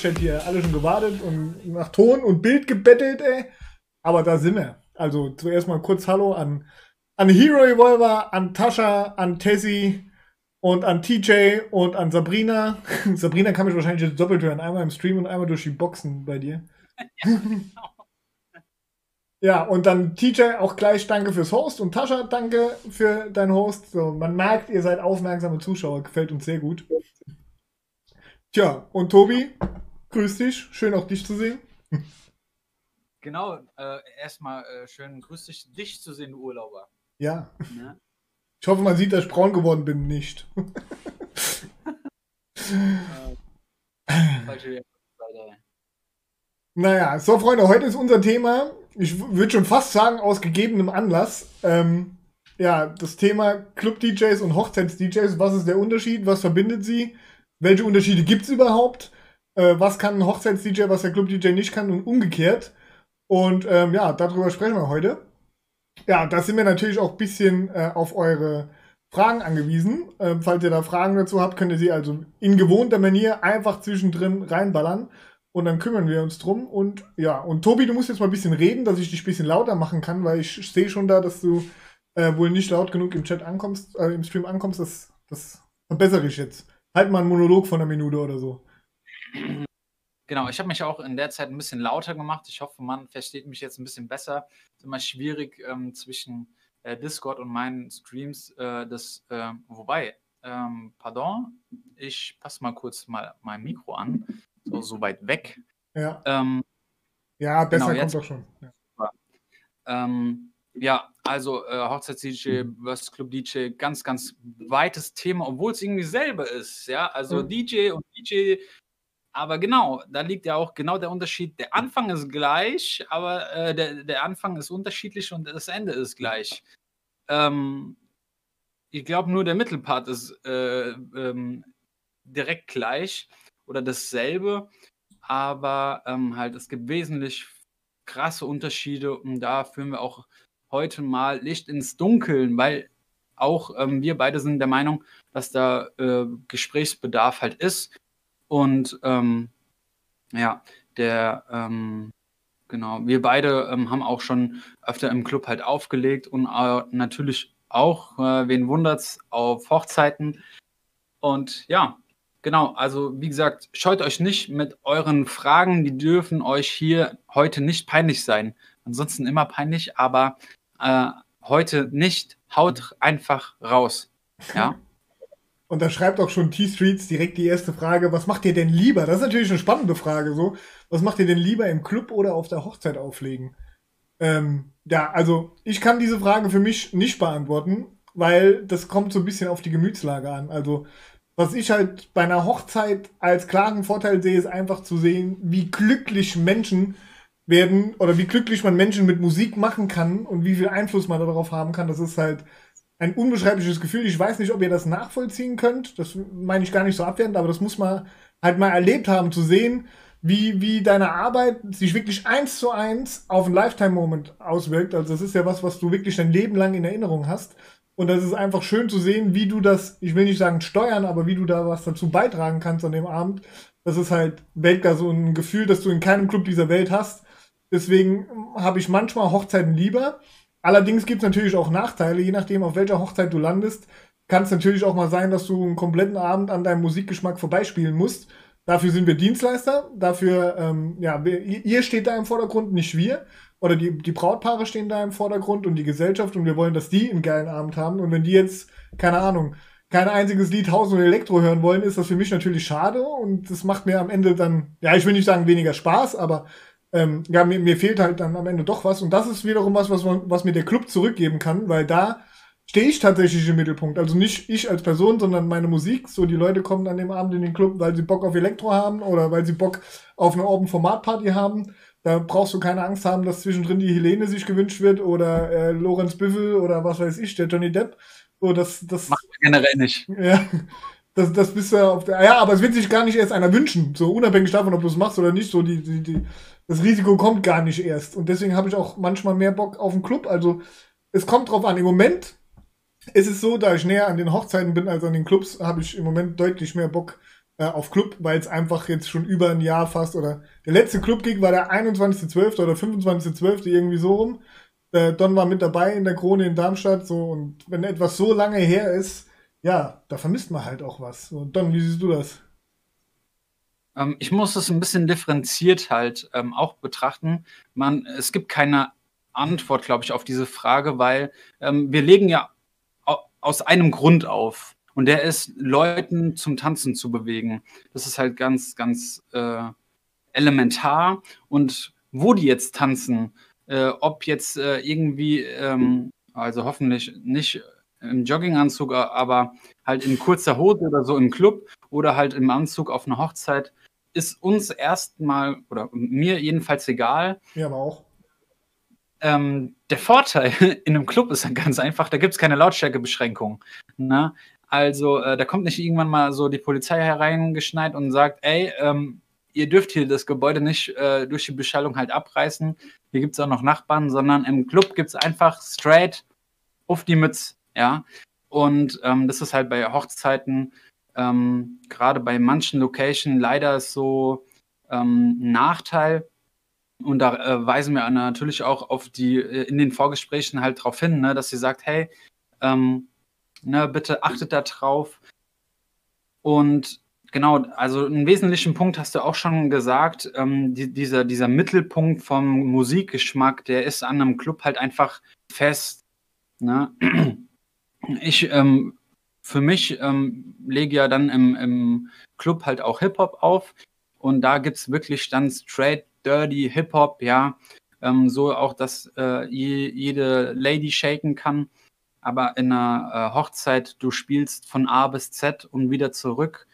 Twitch-Chat hier alle schon gewartet und nach Ton und Bild gebettelt, ey. Aber da sind wir. Also zuerst mal kurz Hallo an, an Hero Evolver, an Tascha, an Tessie und an TJ und an Sabrina. Sabrina kann mich wahrscheinlich jetzt doppelt hören. Einmal im Stream und einmal durch die Boxen bei dir. Ja, und dann TJ auch gleich danke fürs Host und Tascha danke für dein Host. So, man merkt, ihr seid aufmerksame Zuschauer, gefällt uns sehr gut. Tja, und Tobi, grüß dich, schön auch dich zu sehen. Genau, äh, erstmal äh, schön grüß dich, dich zu sehen, du Urlauber. Ja. ja. Ich hoffe, man sieht, dass ich braun geworden bin, nicht. Falsche naja, so Freunde, heute ist unser Thema ich würde schon fast sagen, aus gegebenem Anlass. Ähm, ja, das Thema Club-DJs und Hochzeits-DJs. Was ist der Unterschied? Was verbindet sie? Welche Unterschiede gibt es überhaupt? Äh, was kann ein Hochzeits-DJ, was der Club-DJ nicht kann und umgekehrt? Und ähm, ja, darüber sprechen wir heute. Ja, da sind wir natürlich auch ein bisschen äh, auf eure Fragen angewiesen. Äh, falls ihr da Fragen dazu habt, könnt ihr sie also in gewohnter Manier einfach zwischendrin reinballern. Und dann kümmern wir uns drum. Und ja, und Tobi, du musst jetzt mal ein bisschen reden, dass ich dich ein bisschen lauter machen kann, weil ich sehe schon da, dass du äh, wohl nicht laut genug im Chat ankommst, äh, im Stream ankommst. Das, das verbessere ich jetzt. Halt mal einen Monolog von einer Minute oder so. Genau, ich habe mich auch in der Zeit ein bisschen lauter gemacht. Ich hoffe, man versteht mich jetzt ein bisschen besser. Es ist immer schwierig ähm, zwischen äh, Discord und meinen Streams. Äh, das, äh, wobei, ähm, pardon, ich passe mal kurz mal mein Mikro an so, so weit weg. Ja. Ähm, ja, besser genau, kommt doch schon. Ja, ähm, ja also äh, Hochzeits-DJ versus Club-DJ, ganz, ganz weites Thema, obwohl es irgendwie selber ist. Ja, also mhm. DJ und DJ aber genau, da liegt ja auch genau der Unterschied. Der Anfang ist gleich, aber äh, der, der Anfang ist unterschiedlich und das Ende ist gleich. Ähm, ich glaube, nur der Mittelpart ist äh, ähm, direkt gleich oder dasselbe, aber ähm, halt es gibt wesentlich krasse Unterschiede und da führen wir auch heute mal Licht ins Dunkeln, weil auch ähm, wir beide sind der Meinung, dass da äh, Gesprächsbedarf halt ist und ähm, ja, der ähm, genau, wir beide ähm, haben auch schon öfter im Club halt aufgelegt und äh, natürlich auch, äh, wen wundert's, auf Hochzeiten. Und ja, Genau, also wie gesagt, scheut euch nicht mit euren Fragen, die dürfen euch hier heute nicht peinlich sein. Ansonsten immer peinlich, aber äh, heute nicht. Haut einfach raus. Ja. Und da schreibt auch schon T-Streets direkt die erste Frage, was macht ihr denn lieber? Das ist natürlich eine spannende Frage so. Was macht ihr denn lieber im Club oder auf der Hochzeit auflegen? Ähm, ja, also ich kann diese Frage für mich nicht beantworten, weil das kommt so ein bisschen auf die Gemütslage an. Also was ich halt bei einer Hochzeit als klaren Vorteil sehe, ist einfach zu sehen, wie glücklich Menschen werden oder wie glücklich man Menschen mit Musik machen kann und wie viel Einfluss man darauf haben kann. Das ist halt ein unbeschreibliches Gefühl. Ich weiß nicht, ob ihr das nachvollziehen könnt. Das meine ich gar nicht so abwertend, aber das muss man halt mal erlebt haben, zu sehen, wie, wie deine Arbeit sich wirklich eins zu eins auf ein Lifetime-Moment auswirkt. Also das ist ja was, was du wirklich dein Leben lang in Erinnerung hast. Und das ist einfach schön zu sehen, wie du das, ich will nicht sagen steuern, aber wie du da was dazu beitragen kannst an dem Abend. Das ist halt Weltgar so ein Gefühl, das du in keinem Club dieser Welt hast. Deswegen habe ich manchmal Hochzeiten lieber. Allerdings gibt es natürlich auch Nachteile, je nachdem, auf welcher Hochzeit du landest. Kann es natürlich auch mal sein, dass du einen kompletten Abend an deinem Musikgeschmack vorbeispielen musst. Dafür sind wir Dienstleister. Dafür, ähm, ja, ihr steht da im Vordergrund, nicht wir oder die, die Brautpaare stehen da im Vordergrund und die Gesellschaft und wir wollen, dass die einen geilen Abend haben. Und wenn die jetzt, keine Ahnung, kein einziges Lied Haus und Elektro hören wollen, ist das für mich natürlich schade und das macht mir am Ende dann, ja, ich will nicht sagen weniger Spaß, aber ähm, ja, mir, mir fehlt halt dann am Ende doch was und das ist wiederum was, was, was mir der Club zurückgeben kann, weil da stehe ich tatsächlich im Mittelpunkt. Also nicht ich als Person, sondern meine Musik. So, die Leute kommen an dem Abend in den Club, weil sie Bock auf Elektro haben oder weil sie Bock auf eine Open-Format-Party haben. Da brauchst du keine Angst haben, dass zwischendrin die Helene sich gewünscht wird oder äh, Lorenz Büffel oder was weiß ich, der Johnny Depp. So, das, das macht man generell nicht. Ja, das, das bist du auf der. Ja, aber es wird sich gar nicht erst einer wünschen. So unabhängig davon, ob du es machst oder nicht. So die, die, die, das Risiko kommt gar nicht erst. Und deswegen habe ich auch manchmal mehr Bock auf den Club. Also es kommt drauf an. Im Moment ist es so, da ich näher an den Hochzeiten bin als an den Clubs, habe ich im Moment deutlich mehr Bock äh, auf Club, weil es einfach jetzt schon über ein Jahr fast oder der letzte Club-Gig war der 21.12. oder 25.12. irgendwie so rum. Äh, Don war mit dabei in der Krone in Darmstadt so und wenn etwas so lange her ist, ja, da vermisst man halt auch was. Und Don, wie siehst du das? Ähm, ich muss es ein bisschen differenziert halt ähm, auch betrachten. Man, es gibt keine Antwort, glaube ich, auf diese Frage, weil ähm, wir legen ja aus einem Grund auf. Und der ist, Leuten zum Tanzen zu bewegen. Das ist halt ganz, ganz äh, elementar. Und wo die jetzt tanzen, äh, ob jetzt äh, irgendwie, ähm, also hoffentlich nicht im Jogginganzug, aber halt in kurzer Hose oder so im Club oder halt im Anzug auf einer Hochzeit, ist uns erstmal oder mir jedenfalls egal. Ja, aber auch. Ähm, der Vorteil in einem Club ist dann ganz einfach, da gibt es keine Lautstärkebeschränkung. Ne? Also äh, da kommt nicht irgendwann mal so die Polizei hereingeschneit und sagt, ey, ähm, ihr dürft hier das Gebäude nicht äh, durch die Beschallung halt abreißen. Hier gibt es auch noch Nachbarn, sondern im Club gibt es einfach straight auf die Mütze. Ja. Und ähm, das ist halt bei Hochzeiten, ähm, gerade bei manchen Locations, leider so ähm, ein Nachteil. Und da äh, weisen wir natürlich auch auf die, äh, in den Vorgesprächen halt darauf hin, ne, dass sie sagt, hey, ähm, Ne, bitte achtet da drauf. Und genau, also einen wesentlichen Punkt hast du auch schon gesagt, ähm, die, dieser, dieser Mittelpunkt vom Musikgeschmack, der ist an einem Club halt einfach fest. Ne? Ich, ähm, für mich ähm, lege ja dann im, im Club halt auch Hip-Hop auf und da gibt es wirklich dann straight, dirty Hip-Hop, ja, ähm, so auch, dass äh, je, jede Lady shaken kann aber in einer äh, Hochzeit, du spielst von A bis Z und wieder zurück.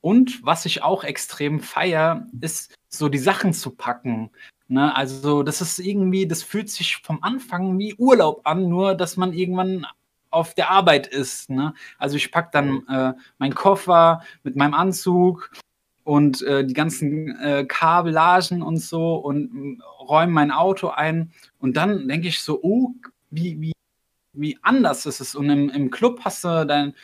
Und was ich auch extrem feier, ist so die Sachen zu packen. Ne? Also das ist irgendwie, das fühlt sich vom Anfang wie Urlaub an, nur dass man irgendwann auf der Arbeit ist. Ne? Also ich packe dann äh, meinen Koffer mit meinem Anzug und äh, die ganzen äh, Kabellagen und so und äh, räume mein Auto ein. Und dann denke ich so, oh, wie, wie wie anders ist es. Und im, im Club hast du dein,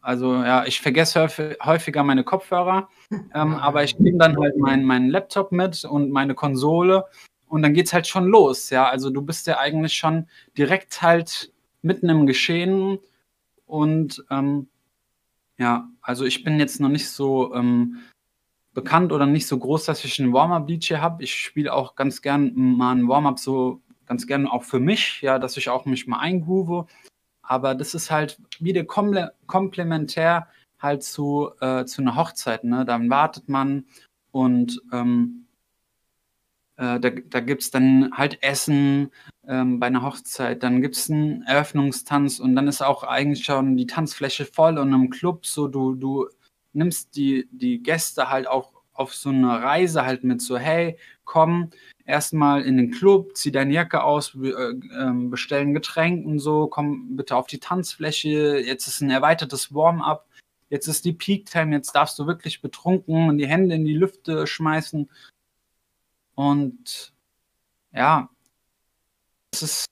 also ja, ich vergesse häufiger meine Kopfhörer, ähm, aber ich nehme dann halt meinen mein Laptop mit und meine Konsole und dann geht es halt schon los, ja. Also du bist ja eigentlich schon direkt halt mitten im Geschehen und ähm, ja, also ich bin jetzt noch nicht so ähm, bekannt oder nicht so groß, dass ich einen Warm-Up-DJ habe. Ich spiele auch ganz gern mal einen Warm-Up so ganz gerne auch für mich, ja, dass ich auch mich mal eingroove. Aber das ist halt wieder komple komplementär halt zu, äh, zu einer Hochzeit. Ne? Dann wartet man und ähm, äh, da, da gibt es dann halt Essen ähm, bei einer Hochzeit, dann gibt es einen Eröffnungstanz und dann ist auch eigentlich schon die Tanzfläche voll und im Club so, du, du nimmst die, die Gäste halt auch auf so eine Reise halt mit so, hey, komm, erstmal in den Club, zieh deine Jacke aus, äh, ähm, bestellen Getränk und so, komm bitte auf die Tanzfläche, jetzt ist ein erweitertes Warm-up, jetzt ist die Peak-Time, jetzt darfst du wirklich betrunken und die Hände in die Lüfte schmeißen. Und ja, es ist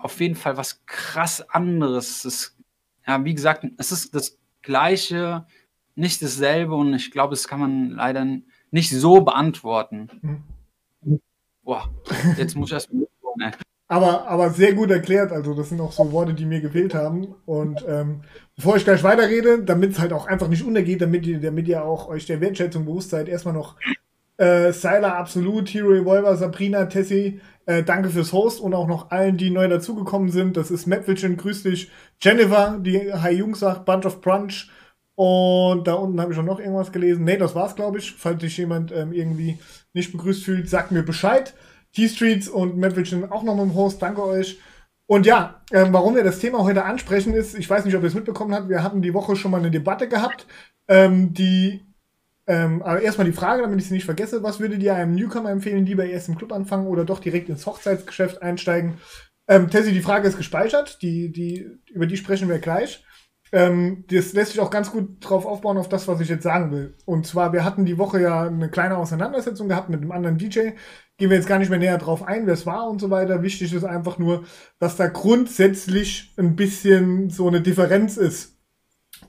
auf jeden Fall was krass anderes. Es ist, ja, wie gesagt, es ist das Gleiche, nicht dasselbe und ich glaube, das kann man leider nicht so beantworten. Mhm. Boah, jetzt muss ich erst ne? aber, aber sehr gut erklärt. Also, das sind auch so Worte, die mir gefehlt haben. Und ähm, bevor ich gleich weiterrede, damit es halt auch einfach nicht untergeht, damit ihr, damit ihr auch euch der Wertschätzung bewusst seid, erstmal noch äh, Syla Absolut, Hero Revolver, Sabrina, Tessie, äh, danke fürs Host und auch noch allen, die neu dazugekommen sind. Das ist Mapwilchen, grüß dich. Jennifer, die Hi Jungs sagt, Bunch of Brunch. Und da unten habe ich schon noch irgendwas gelesen. Nee, das war's, glaube ich. Falls sich jemand ähm, irgendwie nicht begrüßt fühlt, sagt mir Bescheid. T-Streets und Mapwitchen auch noch mit dem Host. Danke euch. Und ja, ähm, warum wir das Thema heute ansprechen ist, ich weiß nicht, ob ihr es mitbekommen habt, wir hatten die Woche schon mal eine Debatte gehabt, ähm, die ähm, aber erstmal die Frage, damit ich sie nicht vergesse, was würdet ihr einem Newcomer empfehlen, lieber erst im Club anfangen oder doch direkt ins Hochzeitsgeschäft einsteigen? Ähm, Tessie, die Frage ist gespeichert, die, die, über die sprechen wir gleich. Ähm, das lässt sich auch ganz gut drauf aufbauen, auf das, was ich jetzt sagen will. Und zwar, wir hatten die Woche ja eine kleine Auseinandersetzung gehabt mit einem anderen DJ. Gehen wir jetzt gar nicht mehr näher drauf ein, wer es war und so weiter. Wichtig ist einfach nur, dass da grundsätzlich ein bisschen so eine Differenz ist.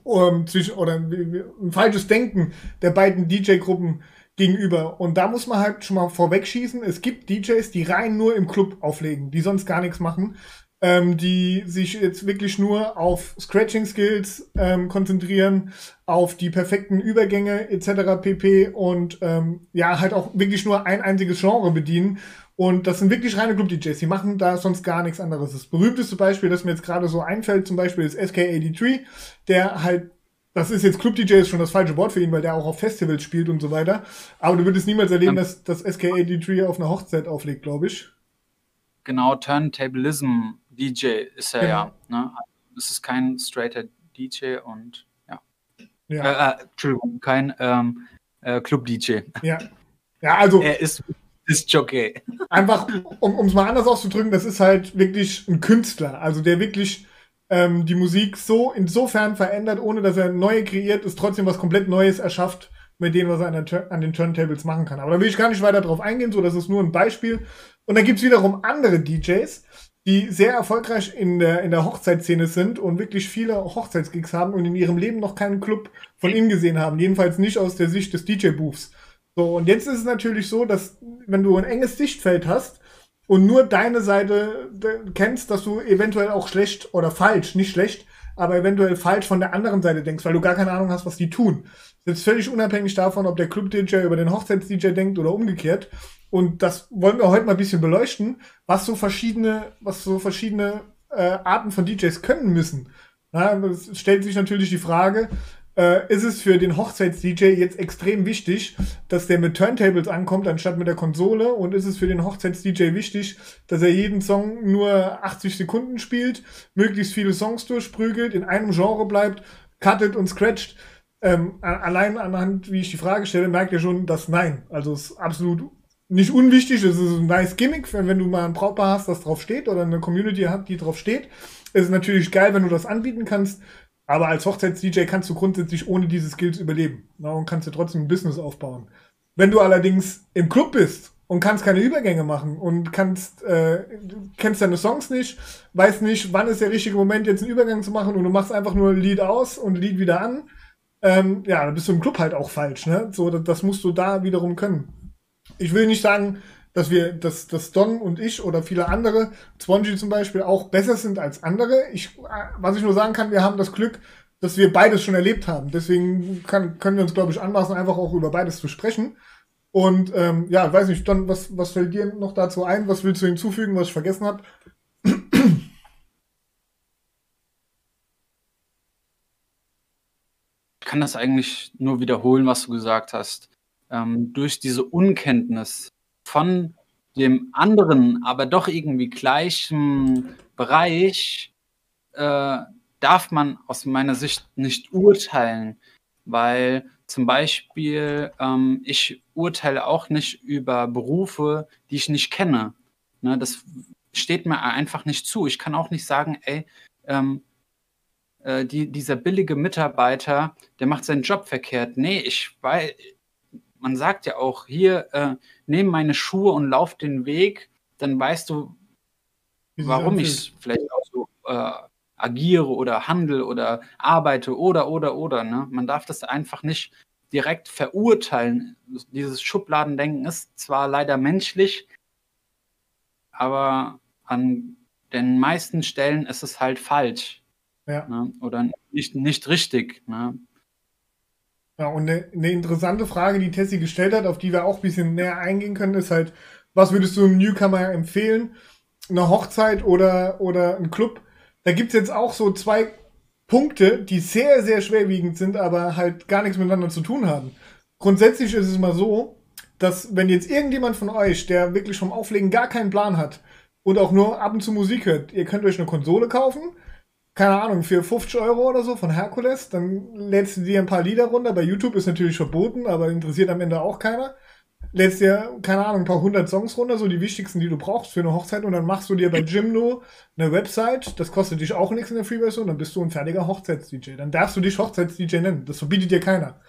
Um, zwischen, oder ein falsches Denken der beiden DJ-Gruppen gegenüber. Und da muss man halt schon mal vorwegschießen. Es gibt DJs, die rein nur im Club auflegen, die sonst gar nichts machen, ähm, die sich jetzt wirklich nur auf Scratching Skills ähm, konzentrieren, auf die perfekten Übergänge etc. pp. Und ähm, ja, halt auch wirklich nur ein einziges Genre bedienen. Und das sind wirklich reine Club-DJs. Die machen da sonst gar nichts anderes. Das berühmteste Beispiel, das mir jetzt gerade so einfällt, zum Beispiel ist SK83, der halt das ist jetzt Club-DJ ist schon das falsche Wort für ihn, weil der auch auf Festivals spielt und so weiter. Aber du würdest niemals erleben, dass das SK83 auf einer Hochzeit auflegt, glaube ich. Genau, Turntablism DJ ist er genau. ja. Ne? Es ist kein straighter DJ und ja. ja. Äh, äh, Entschuldigung, kein ähm, äh, Club-DJ. Ja. Ja, also. Er ist ist Jockey. Einfach, um es mal anders auszudrücken, das ist halt wirklich ein Künstler. Also der wirklich ähm, die Musik so insofern verändert, ohne dass er neue kreiert, ist trotzdem was komplett Neues erschafft mit dem, was er an, an den Turntables machen kann. Aber da will ich gar nicht weiter drauf eingehen, so das ist nur ein Beispiel. Und dann gibt's wiederum andere DJs, die sehr erfolgreich in der, in der Hochzeitsszene sind und wirklich viele Hochzeitsgigs haben und in ihrem Leben noch keinen Club von ihm gesehen haben. Jedenfalls nicht aus der Sicht des DJ-Booths. So, und jetzt ist es natürlich so, dass wenn du ein enges Sichtfeld hast, und nur deine Seite kennst, dass du eventuell auch schlecht oder falsch, nicht schlecht, aber eventuell falsch von der anderen Seite denkst, weil du gar keine Ahnung hast, was die tun. Das ist völlig unabhängig davon, ob der Club-DJ über den Hochzeits-DJ denkt oder umgekehrt. Und das wollen wir heute mal ein bisschen beleuchten, was so verschiedene, was so verschiedene äh, Arten von DJs können müssen. Ja, es stellt sich natürlich die Frage, äh, ist es für den Hochzeits-DJ jetzt extrem wichtig, dass der mit Turntables ankommt, anstatt mit der Konsole. Und ist es für den Hochzeits-DJ wichtig, dass er jeden Song nur 80 Sekunden spielt, möglichst viele Songs durchprügelt, in einem Genre bleibt, cuttet und scratcht. Ähm, allein anhand, wie ich die Frage stelle, merkt ihr schon, dass nein. Also es ist absolut nicht unwichtig. Es ist ein nice Gimmick, wenn, wenn du mal ein Brautpaar hast, das drauf steht oder eine Community hat, die drauf steht. Es ist natürlich geil, wenn du das anbieten kannst. Aber als Hochzeits-DJ kannst du grundsätzlich ohne diese Skills überleben. Na, und kannst du trotzdem ein Business aufbauen. Wenn du allerdings im Club bist und kannst keine Übergänge machen und kannst, äh, kennst deine Songs nicht, weißt nicht, wann ist der richtige Moment, jetzt einen Übergang zu machen und du machst einfach nur ein Lied aus und ein Lied wieder an, ähm, ja, dann bist du im Club halt auch falsch, ne? So, das, das musst du da wiederum können. Ich will nicht sagen, dass wir, dass, dass Don und ich oder viele andere, Spongy zum Beispiel, auch besser sind als andere. Ich, was ich nur sagen kann, wir haben das Glück, dass wir beides schon erlebt haben. Deswegen kann, können wir uns, glaube ich, anmaßen, einfach auch über beides zu sprechen. Und ähm, ja, weiß nicht, Don, was, was fällt dir noch dazu ein? Was willst du hinzufügen, was ich vergessen habe? Ich kann das eigentlich nur wiederholen, was du gesagt hast. Ähm, durch diese Unkenntnis von dem anderen, aber doch irgendwie gleichen Bereich äh, darf man aus meiner Sicht nicht urteilen, weil zum Beispiel ähm, ich urteile auch nicht über Berufe, die ich nicht kenne. Ne, das steht mir einfach nicht zu. Ich kann auch nicht sagen, ey, ähm, äh, die, dieser billige Mitarbeiter, der macht seinen Job verkehrt. Nee, ich weiß, man sagt ja auch hier, äh, nimm meine Schuhe und lauf den Weg, dann weißt du, warum ich vielleicht auch so äh, agiere oder handle oder arbeite oder, oder, oder. Ne? Man darf das einfach nicht direkt verurteilen. Dieses Schubladendenken ist zwar leider menschlich, aber an den meisten Stellen ist es halt falsch. Ja. Ne? Oder nicht, nicht richtig. Ne? Ja, und eine, eine interessante Frage, die Tessie gestellt hat, auf die wir auch ein bisschen näher eingehen können, ist halt, was würdest du einem Newcomer empfehlen? Eine Hochzeit oder, oder ein Club? Da gibt's jetzt auch so zwei Punkte, die sehr, sehr schwerwiegend sind, aber halt gar nichts miteinander zu tun haben. Grundsätzlich ist es mal so, dass wenn jetzt irgendjemand von euch, der wirklich vom Auflegen gar keinen Plan hat und auch nur ab und zu Musik hört, ihr könnt euch eine Konsole kaufen, keine Ahnung, für 50 Euro oder so von Herkules, dann lädst du dir ein paar Lieder runter. Bei YouTube ist natürlich verboten, aber interessiert am Ende auch keiner. Lädst dir, keine Ahnung, ein paar hundert Songs runter, so die wichtigsten, die du brauchst für eine Hochzeit, und dann machst du dir bei Jimno eine Website, das kostet dich auch nichts in der Free-Version, dann bist du ein fertiger Hochzeits-DJ. Dann darfst du dich Hochzeits-DJ nennen. Das verbietet dir keiner.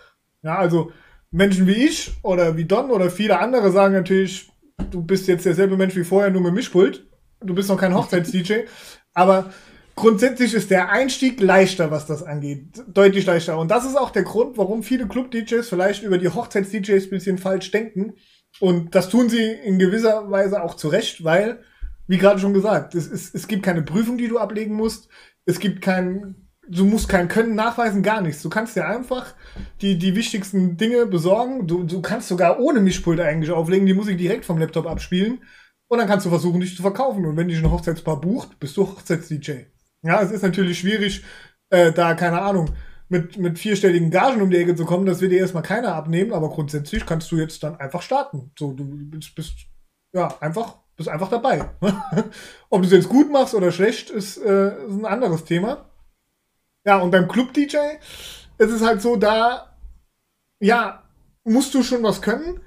Ja, also Menschen wie ich oder wie Don oder viele andere sagen natürlich, du bist jetzt derselbe Mensch wie vorher, nur mit Mischpult. Du bist noch kein Hochzeits-DJ. Aber grundsätzlich ist der Einstieg leichter, was das angeht. Deutlich leichter. Und das ist auch der Grund, warum viele Club-DJs vielleicht über die Hochzeits-DJs ein bisschen falsch denken. Und das tun sie in gewisser Weise auch zurecht, weil, wie gerade schon gesagt, es, ist, es gibt keine Prüfung, die du ablegen musst. Es gibt kein, du musst kein Können nachweisen, gar nichts. Du kannst dir einfach die, die wichtigsten Dinge besorgen. Du, du kannst sogar ohne Mischpult eigentlich auflegen, die Musik direkt vom Laptop abspielen. Und dann kannst du versuchen, dich zu verkaufen. Und wenn dich ein Hochzeitspaar bucht, bist du Hochzeits-DJ. Ja, es ist natürlich schwierig, äh, da, keine Ahnung, mit, mit vierstelligen Gagen um die Ecke zu kommen, das wird dir erstmal keiner abnehmen, aber grundsätzlich kannst du jetzt dann einfach starten. So, du bist, bist ja, einfach, bist einfach dabei. Ob du es jetzt gut machst oder schlecht, ist, äh, ist ein anderes Thema. Ja, und beim Club-DJ ist es halt so, da, ja, musst du schon was können.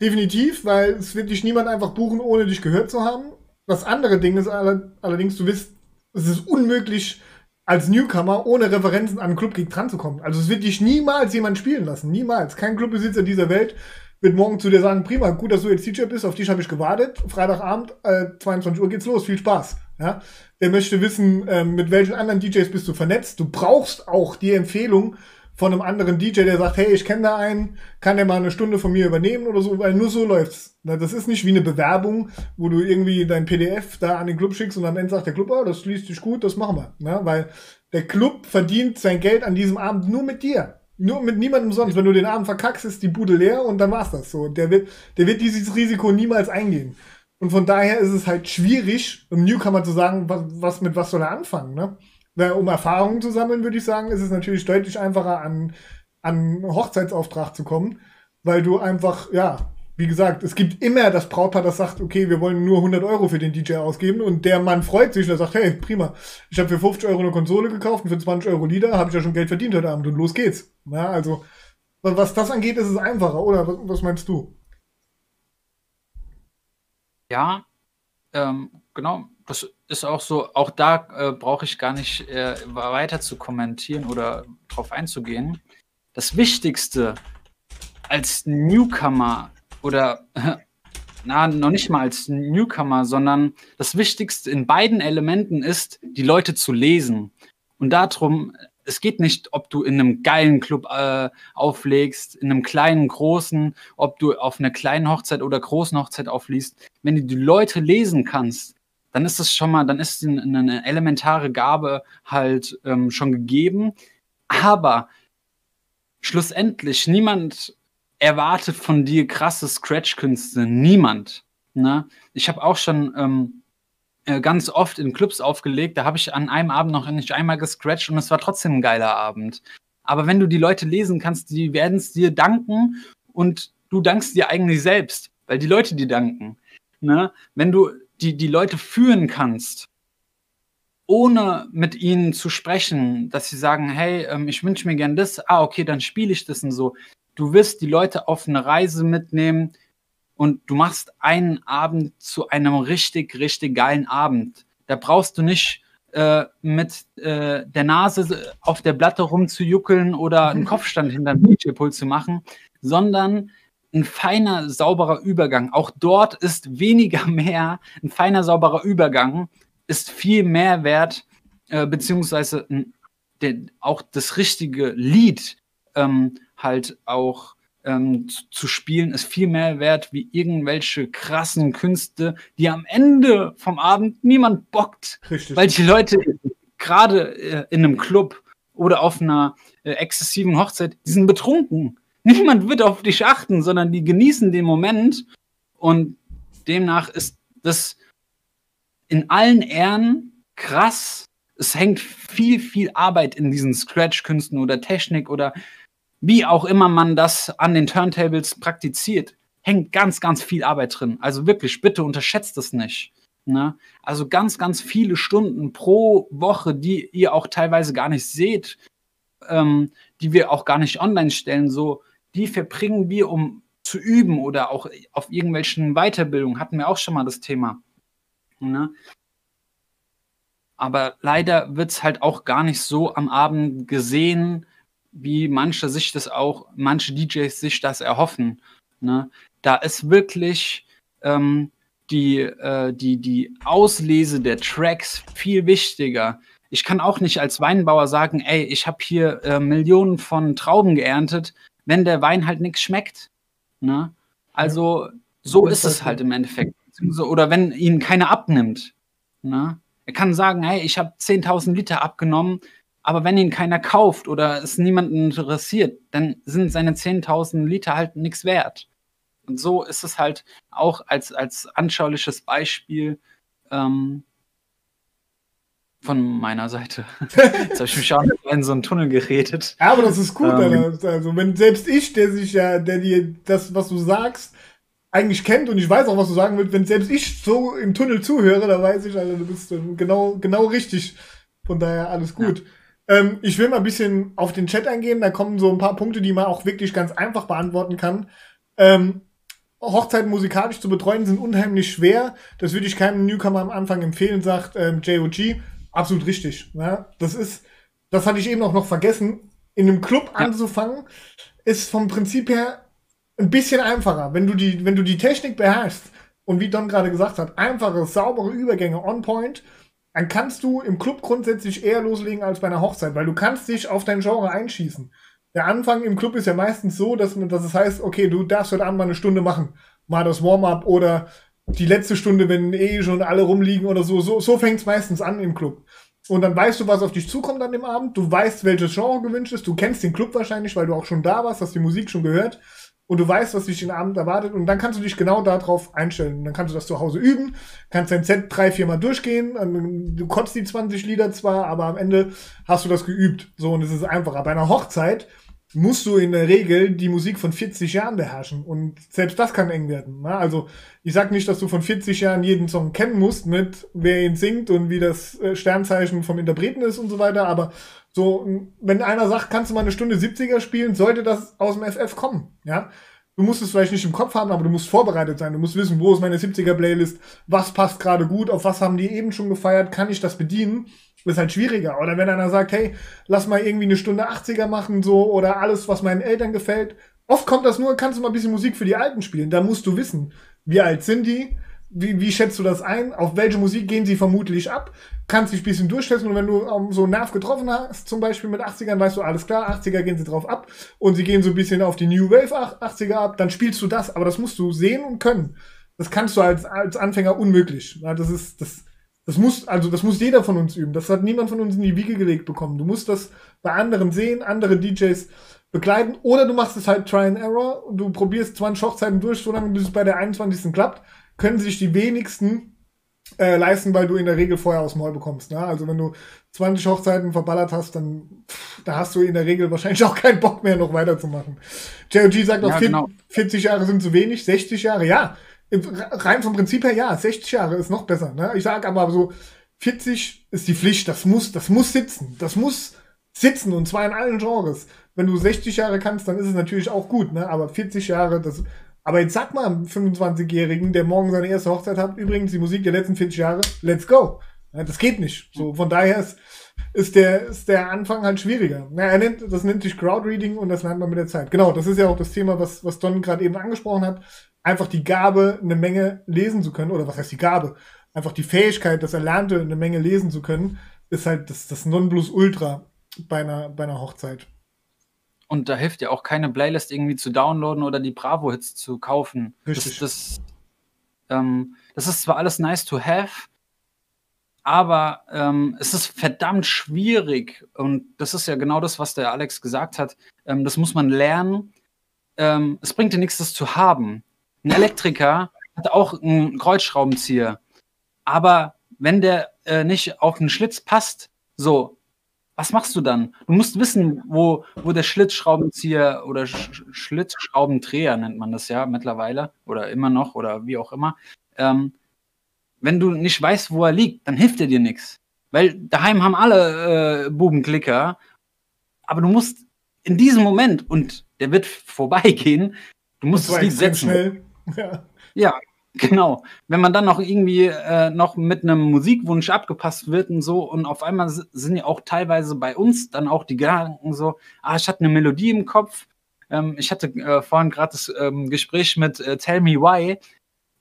Definitiv, weil es wird dich niemand einfach buchen, ohne dich gehört zu haben. Das andere Ding ist allerdings, du wirst es ist unmöglich, als Newcomer ohne Referenzen an einen Clubgig dranzukommen. Also es wird dich niemals jemand spielen lassen. Niemals. Kein Clubbesitzer dieser Welt wird morgen zu dir sagen, prima, gut, dass du jetzt DJ bist, auf dich habe ich gewartet. Freitagabend, äh, 22 Uhr geht's los, viel Spaß. Ja? Der möchte wissen, äh, mit welchen anderen DJs bist du vernetzt. Du brauchst auch die Empfehlung von einem anderen DJ, der sagt, hey, ich kenne da einen, kann der mal eine Stunde von mir übernehmen oder so, weil nur so läuft's. Das ist nicht wie eine Bewerbung, wo du irgendwie dein PDF da an den Club schickst und am Ende sagt der Club, oh, das liest sich gut, das machen wir. Ja, weil der Club verdient sein Geld an diesem Abend nur mit dir. Nur mit niemandem sonst. Wenn du den Abend verkackst, ist die Bude leer und dann war's das so. Der wird, der wird dieses Risiko niemals eingehen. Und von daher ist es halt schwierig, einem Newcomer zu sagen, was, was mit was soll er anfangen, ne? Um Erfahrungen zu sammeln, würde ich sagen, ist es natürlich deutlich einfacher, an, an Hochzeitsauftrag zu kommen, weil du einfach, ja, wie gesagt, es gibt immer das Brautpaar, das sagt, okay, wir wollen nur 100 Euro für den DJ ausgeben und der Mann freut sich und sagt, hey, prima, ich habe für 50 Euro eine Konsole gekauft und für 20 Euro Lieder habe ich ja schon Geld verdient heute Abend und los geht's. Ja, also, was das angeht, ist es einfacher, oder? Was, was meinst du? Ja, ähm, genau, das ist auch so, auch da äh, brauche ich gar nicht äh, weiter zu kommentieren oder drauf einzugehen. Das Wichtigste als Newcomer oder na, noch nicht mal als Newcomer, sondern das Wichtigste in beiden Elementen ist, die Leute zu lesen. Und darum, es geht nicht, ob du in einem geilen Club äh, auflegst, in einem kleinen, großen, ob du auf einer kleinen Hochzeit oder großen Hochzeit aufliest. Wenn du die Leute lesen kannst, dann ist es schon mal, dann ist eine elementare Gabe halt ähm, schon gegeben. Aber schlussendlich, niemand erwartet von dir krasse Scratch-Künste. Niemand. Ne? Ich habe auch schon ähm, äh, ganz oft in Clubs aufgelegt, da habe ich an einem Abend noch nicht einmal gescratcht und es war trotzdem ein geiler Abend. Aber wenn du die Leute lesen kannst, die werden es dir danken und du dankst dir eigentlich selbst, weil die Leute dir danken. Ne? Wenn du die, die Leute führen kannst, ohne mit ihnen zu sprechen, dass sie sagen, hey, ähm, ich wünsche mir gern das, ah, okay, dann spiele ich das und so. Du wirst die Leute auf eine Reise mitnehmen und du machst einen Abend zu einem richtig, richtig geilen Abend. Da brauchst du nicht äh, mit äh, der Nase auf der Platte rumzujuckeln oder einen Kopfstand hinterm DJ-Pult zu machen, sondern ein feiner, sauberer Übergang. Auch dort ist weniger mehr. Ein feiner, sauberer Übergang ist viel mehr wert, äh, beziehungsweise der, auch das richtige Lied ähm, halt auch ähm, zu, zu, spielen, ist viel mehr wert wie irgendwelche krassen Künste, die am Ende vom Abend niemand bockt. Richtig. Weil die Leute gerade äh, in einem Club oder auf einer äh, exzessiven Hochzeit, die sind betrunken niemand wird auf dich achten, sondern die genießen den Moment. Und demnach ist das in allen Ehren krass. Es hängt viel, viel Arbeit in diesen Scratch-Künsten oder Technik oder wie auch immer man das an den Turntables praktiziert. Hängt ganz, ganz viel Arbeit drin. Also wirklich, bitte unterschätzt es nicht. Ne? Also ganz, ganz viele Stunden pro Woche, die ihr auch teilweise gar nicht seht, ähm, die wir auch gar nicht online stellen. So, die verbringen wir, um zu üben oder auch auf irgendwelchen Weiterbildungen. Hatten wir auch schon mal das Thema. Ne? Aber leider wird es halt auch gar nicht so am Abend gesehen, wie manche sich das auch, manche DJs sich das erhoffen. Ne? Da ist wirklich ähm, die, äh, die, die Auslese der Tracks viel wichtiger. ich kann auch nicht als Weinbauer sagen, ey, ich habe hier äh, Millionen von Trauben geerntet, wenn der Wein halt nichts schmeckt. Ne? Also so ist es halt im Endeffekt. Oder wenn ihn keiner abnimmt. Ne? Er kann sagen, hey, ich habe 10.000 Liter abgenommen, aber wenn ihn keiner kauft oder es niemanden interessiert, dann sind seine 10.000 Liter halt nichts wert. Und so ist es halt auch als, als anschauliches Beispiel ähm, von meiner Seite. Jetzt habe ich mich schon in so einen Tunnel geredet. Ja, aber das ist gut. Ähm, also wenn selbst ich, der sich ja, der dir das, was du sagst, eigentlich kennt und ich weiß auch, was du sagen willst, wenn selbst ich so im Tunnel zuhöre, da weiß ich, Alter, du bist genau, genau richtig. Von daher alles gut. Ja. Ähm, ich will mal ein bisschen auf den Chat eingehen. Da kommen so ein paar Punkte, die man auch wirklich ganz einfach beantworten kann. Ähm, Hochzeiten musikalisch zu betreuen sind unheimlich schwer. Das würde ich keinem Newcomer am Anfang empfehlen, sagt ähm, JOG. Absolut richtig. Ja, das ist, das hatte ich eben auch noch vergessen. In einem Club ja. anzufangen, ist vom Prinzip her ein bisschen einfacher. Wenn du die, wenn du die Technik beherrschst und wie Don gerade gesagt hat, einfache, saubere Übergänge on point, dann kannst du im Club grundsätzlich eher loslegen als bei einer Hochzeit, weil du kannst dich auf dein Genre einschießen. Der Anfang im Club ist ja meistens so, dass, dass es heißt, okay, du darfst heute Abend mal eine Stunde machen. Mal das Warm-up oder die letzte Stunde, wenn eh schon alle rumliegen oder so. So, so fängt es meistens an im Club. Und dann weißt du, was auf dich zukommt an dem Abend. Du weißt, welches Genre gewünscht ist. Du kennst den Club wahrscheinlich, weil du auch schon da warst, hast die Musik schon gehört und du weißt, was dich den Abend erwartet und dann kannst du dich genau darauf einstellen. Dann kannst du das zu Hause üben, kannst dein Set drei, vier Mal durchgehen, du kotzt die 20 Lieder zwar, aber am Ende hast du das geübt. So, und es ist einfacher. Bei einer Hochzeit musst du in der Regel die Musik von 40 Jahren beherrschen und selbst das kann eng werden. Ne? Also ich sag nicht, dass du von 40 Jahren jeden Song kennen musst mit wer ihn singt und wie das äh, Sternzeichen vom Interpreten ist und so weiter, aber so, wenn einer sagt, kannst du mal eine Stunde 70er spielen, sollte das aus dem FF kommen, ja. Du musst es vielleicht nicht im Kopf haben, aber du musst vorbereitet sein. Du musst wissen, wo ist meine 70er Playlist, was passt gerade gut, auf was haben die eben schon gefeiert, kann ich das bedienen? Ist halt schwieriger. Oder wenn einer sagt, hey, lass mal irgendwie eine Stunde 80er machen, so, oder alles, was meinen Eltern gefällt. Oft kommt das nur, kannst du mal ein bisschen Musik für die Alten spielen. Da musst du wissen, wie alt sind die, wie, wie schätzt du das ein? Auf welche Musik gehen sie vermutlich ab? Kannst dich ein bisschen durchtesten und wenn du um, so einen Nerv getroffen hast, zum Beispiel mit 80ern, weißt du, alles klar, 80er gehen sie drauf ab und sie gehen so ein bisschen auf die New Wave 80er ab, dann spielst du das, aber das musst du sehen und können. Das kannst du als, als Anfänger unmöglich. Ja, das ist, das, das muss, also das muss jeder von uns üben. Das hat niemand von uns in die Wiege gelegt bekommen. Du musst das bei anderen sehen, andere DJs begleiten, oder du machst es halt Try and Error und du probierst 20 Hochzeiten durch, solange bis es bei der 21. klappt können sich die wenigsten äh, leisten, weil du in der Regel vorher aus dem Maul bekommst. Ne? Also wenn du 20 Hochzeiten verballert hast, dann pff, da hast du in der Regel wahrscheinlich auch keinen Bock mehr, noch weiterzumachen. JOG sagt ja, auch, genau. 40 Jahre sind zu wenig, 60 Jahre, ja. Rein vom Prinzip her, ja, 60 Jahre ist noch besser. Ne? Ich sage aber so, 40 ist die Pflicht, das muss, das muss sitzen. Das muss sitzen und zwar in allen Genres. Wenn du 60 Jahre kannst, dann ist es natürlich auch gut, ne? Aber 40 Jahre, das aber jetzt sag mal einem 25-Jährigen, der morgen seine erste Hochzeit hat, übrigens die Musik der letzten 40 Jahre, let's go. Ja, das geht nicht. So, von daher ist, ist, der, ist der Anfang halt schwieriger. Ja, er nennt, das nennt sich Crowdreading und das lernt man mit der Zeit. Genau, das ist ja auch das Thema, was, was Don gerade eben angesprochen hat. Einfach die Gabe, eine Menge lesen zu können, oder was heißt die Gabe? Einfach die Fähigkeit, das Erlernte, eine Menge lesen zu können, ist halt das, das Nonplusultra bei einer, bei einer Hochzeit. Und da hilft ja auch keine Playlist irgendwie zu downloaden oder die Bravo-Hits zu kaufen. Richtig. Das, das, ähm, das ist zwar alles nice to have, aber ähm, es ist verdammt schwierig. Und das ist ja genau das, was der Alex gesagt hat. Ähm, das muss man lernen. Ähm, es bringt dir nichts, das zu haben. Ein Elektriker hat auch einen Kreuzschraubenzieher. Aber wenn der äh, nicht auf einen Schlitz passt, so, was machst du dann? Du musst wissen, wo, wo der Schlitzschraubenzieher oder Sch Schlitzschraubendreher nennt man das ja mittlerweile oder immer noch oder wie auch immer. Ähm, wenn du nicht weißt, wo er liegt, dann hilft er dir nichts. Weil daheim haben alle äh, Bubenklicker, aber du musst in diesem Moment, und der wird vorbeigehen, du musst es nicht setzen. Schnell. Ja. ja, Genau. Wenn man dann noch irgendwie äh, noch mit einem Musikwunsch abgepasst wird und so und auf einmal sind ja auch teilweise bei uns dann auch die Gedanken so, ah, ich hatte eine Melodie im Kopf. Ähm, ich hatte äh, vorhin gerade das ähm, Gespräch mit äh, Tell Me Why.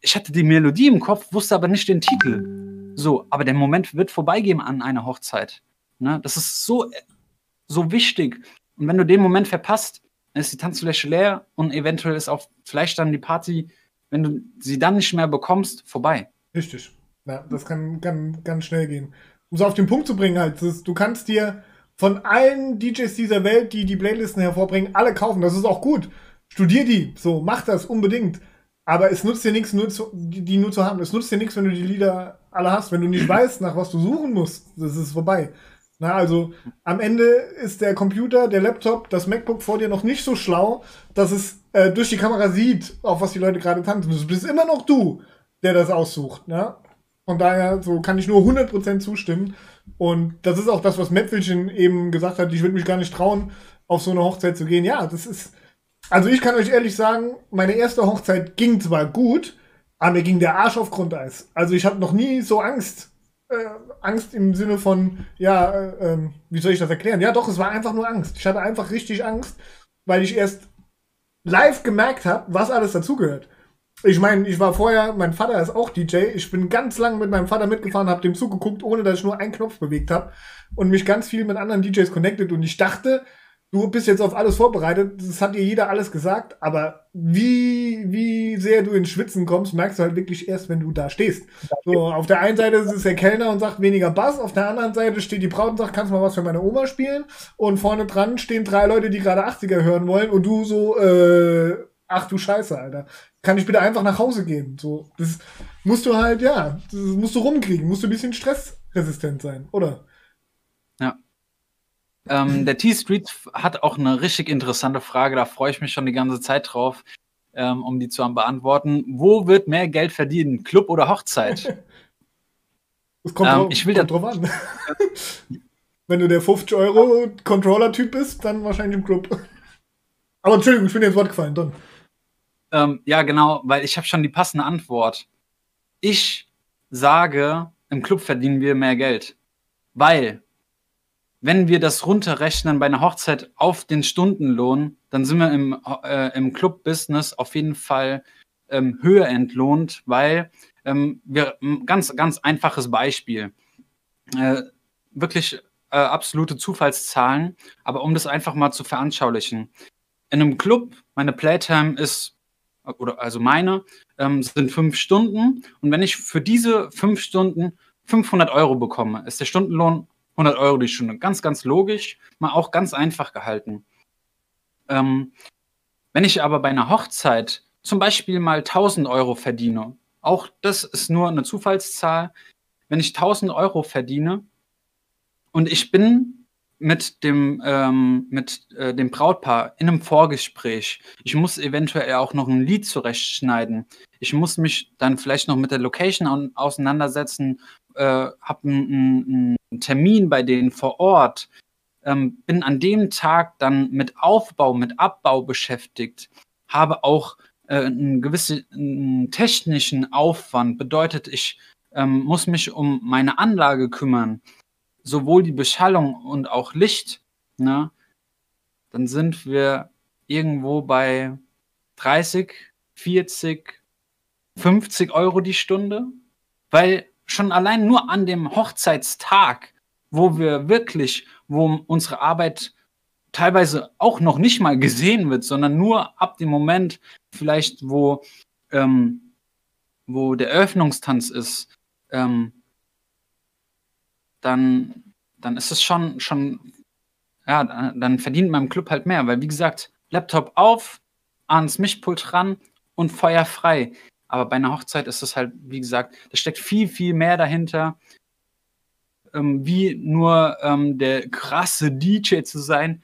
Ich hatte die Melodie im Kopf, wusste aber nicht den Titel. So, aber der Moment wird vorbeigehen an einer Hochzeit. Ne? Das ist so, so wichtig. Und wenn du den Moment verpasst, dann ist die Tanzfläche leer und eventuell ist auch vielleicht dann die Party, wenn du sie dann nicht mehr bekommst, vorbei. Richtig. Ja, das kann, kann ganz schnell gehen. Um es auf den Punkt zu bringen, halt, ist, du kannst dir von allen DJs dieser Welt, die die Playlisten hervorbringen, alle kaufen. Das ist auch gut. Studier die. So, mach das unbedingt. Aber es nutzt dir nichts, nur zu, die nur zu haben. Es nutzt dir nichts, wenn du die Lieder alle hast. Wenn du nicht weißt, nach was du suchen musst, das ist vorbei. Na, also am Ende ist der Computer, der Laptop, das MacBook vor dir noch nicht so schlau, dass es äh, durch die Kamera sieht, auf was die Leute gerade tanzen. Du bist immer noch du, der das aussucht. Ja? Von daher so kann ich nur 100% zustimmen. Und das ist auch das, was Mäpfelchen eben gesagt hat. Ich würde mich gar nicht trauen, auf so eine Hochzeit zu gehen. Ja, das ist. Also ich kann euch ehrlich sagen, meine erste Hochzeit ging zwar gut, aber mir ging der Arsch auf Grundeis. Also ich habe noch nie so Angst. Äh, Angst im Sinne von, ja, äh, äh, wie soll ich das erklären? Ja, doch, es war einfach nur Angst. Ich hatte einfach richtig Angst, weil ich erst live gemerkt habe, was alles dazugehört. Ich meine, ich war vorher, mein Vater ist auch DJ. Ich bin ganz lang mit meinem Vater mitgefahren, habe dem zugeguckt, ohne dass ich nur einen Knopf bewegt habe und mich ganz viel mit anderen DJs connected. Und ich dachte, du bist jetzt auf alles vorbereitet. Das hat dir jeder alles gesagt. Aber wie, wie sehr du ins Schwitzen kommst, merkst du halt wirklich erst, wenn du da stehst. So, auf der einen Seite ist der Kellner und sagt weniger Bass. Auf der anderen Seite steht die Braut und sagt, kannst du mal was für meine Oma spielen? Und vorne dran stehen drei Leute, die gerade 80er hören wollen. Und du so, äh, ach du Scheiße, Alter. Kann ich bitte einfach nach Hause gehen? So, das musst du halt, ja, das musst du rumkriegen, musst du ein bisschen stressresistent sein, oder? Ähm, der T-Street hat auch eine richtig interessante Frage, da freue ich mich schon die ganze Zeit drauf, ähm, um die zu beantworten. Wo wird mehr Geld verdienen, Club oder Hochzeit? Das kommt, ähm, drauf, ich will kommt drauf an. Wenn du der 50 Euro Controller-Typ bist, dann wahrscheinlich im Club. Aber Entschuldigung, ich bin dir ins Wort gefallen, Don. Ähm, ja, genau, weil ich habe schon die passende Antwort. Ich sage, im Club verdienen wir mehr Geld. Weil, wenn wir das runterrechnen bei einer Hochzeit auf den Stundenlohn, dann sind wir im, äh, im Club-Business auf jeden Fall ähm, höher entlohnt, weil ähm, wir, ganz, ganz einfaches Beispiel. Äh, wirklich äh, absolute Zufallszahlen, aber um das einfach mal zu veranschaulichen. In einem Club, meine Playtime ist oder also meine, ähm, sind fünf Stunden. Und wenn ich für diese fünf Stunden 500 Euro bekomme, ist der Stundenlohn 100 Euro die Stunde. Ganz, ganz logisch, mal auch ganz einfach gehalten. Ähm, wenn ich aber bei einer Hochzeit zum Beispiel mal 1000 Euro verdiene, auch das ist nur eine Zufallszahl, wenn ich 1000 Euro verdiene und ich bin mit dem, ähm, mit äh, dem Brautpaar in einem Vorgespräch. Ich muss eventuell auch noch ein Lied zurechtschneiden. Ich muss mich dann vielleicht noch mit der Location auseinandersetzen, äh, habe einen, Termin bei denen vor Ort, ähm, bin an dem Tag dann mit Aufbau, mit Abbau beschäftigt, habe auch äh, einen gewissen einen technischen Aufwand. Bedeutet, ich ähm, muss mich um meine Anlage kümmern sowohl die Beschallung und auch Licht, ne, dann sind wir irgendwo bei 30, 40, 50 Euro die Stunde, weil schon allein nur an dem Hochzeitstag, wo wir wirklich, wo unsere Arbeit teilweise auch noch nicht mal gesehen wird, sondern nur ab dem Moment vielleicht, wo, ähm, wo der Eröffnungstanz ist, ähm, dann, dann ist es schon, schon, ja, dann verdient im Club halt mehr, weil wie gesagt, Laptop auf, ans Mischpult ran und Feuer frei. Aber bei einer Hochzeit ist es halt, wie gesagt, da steckt viel, viel mehr dahinter, ähm, wie nur ähm, der krasse DJ zu sein.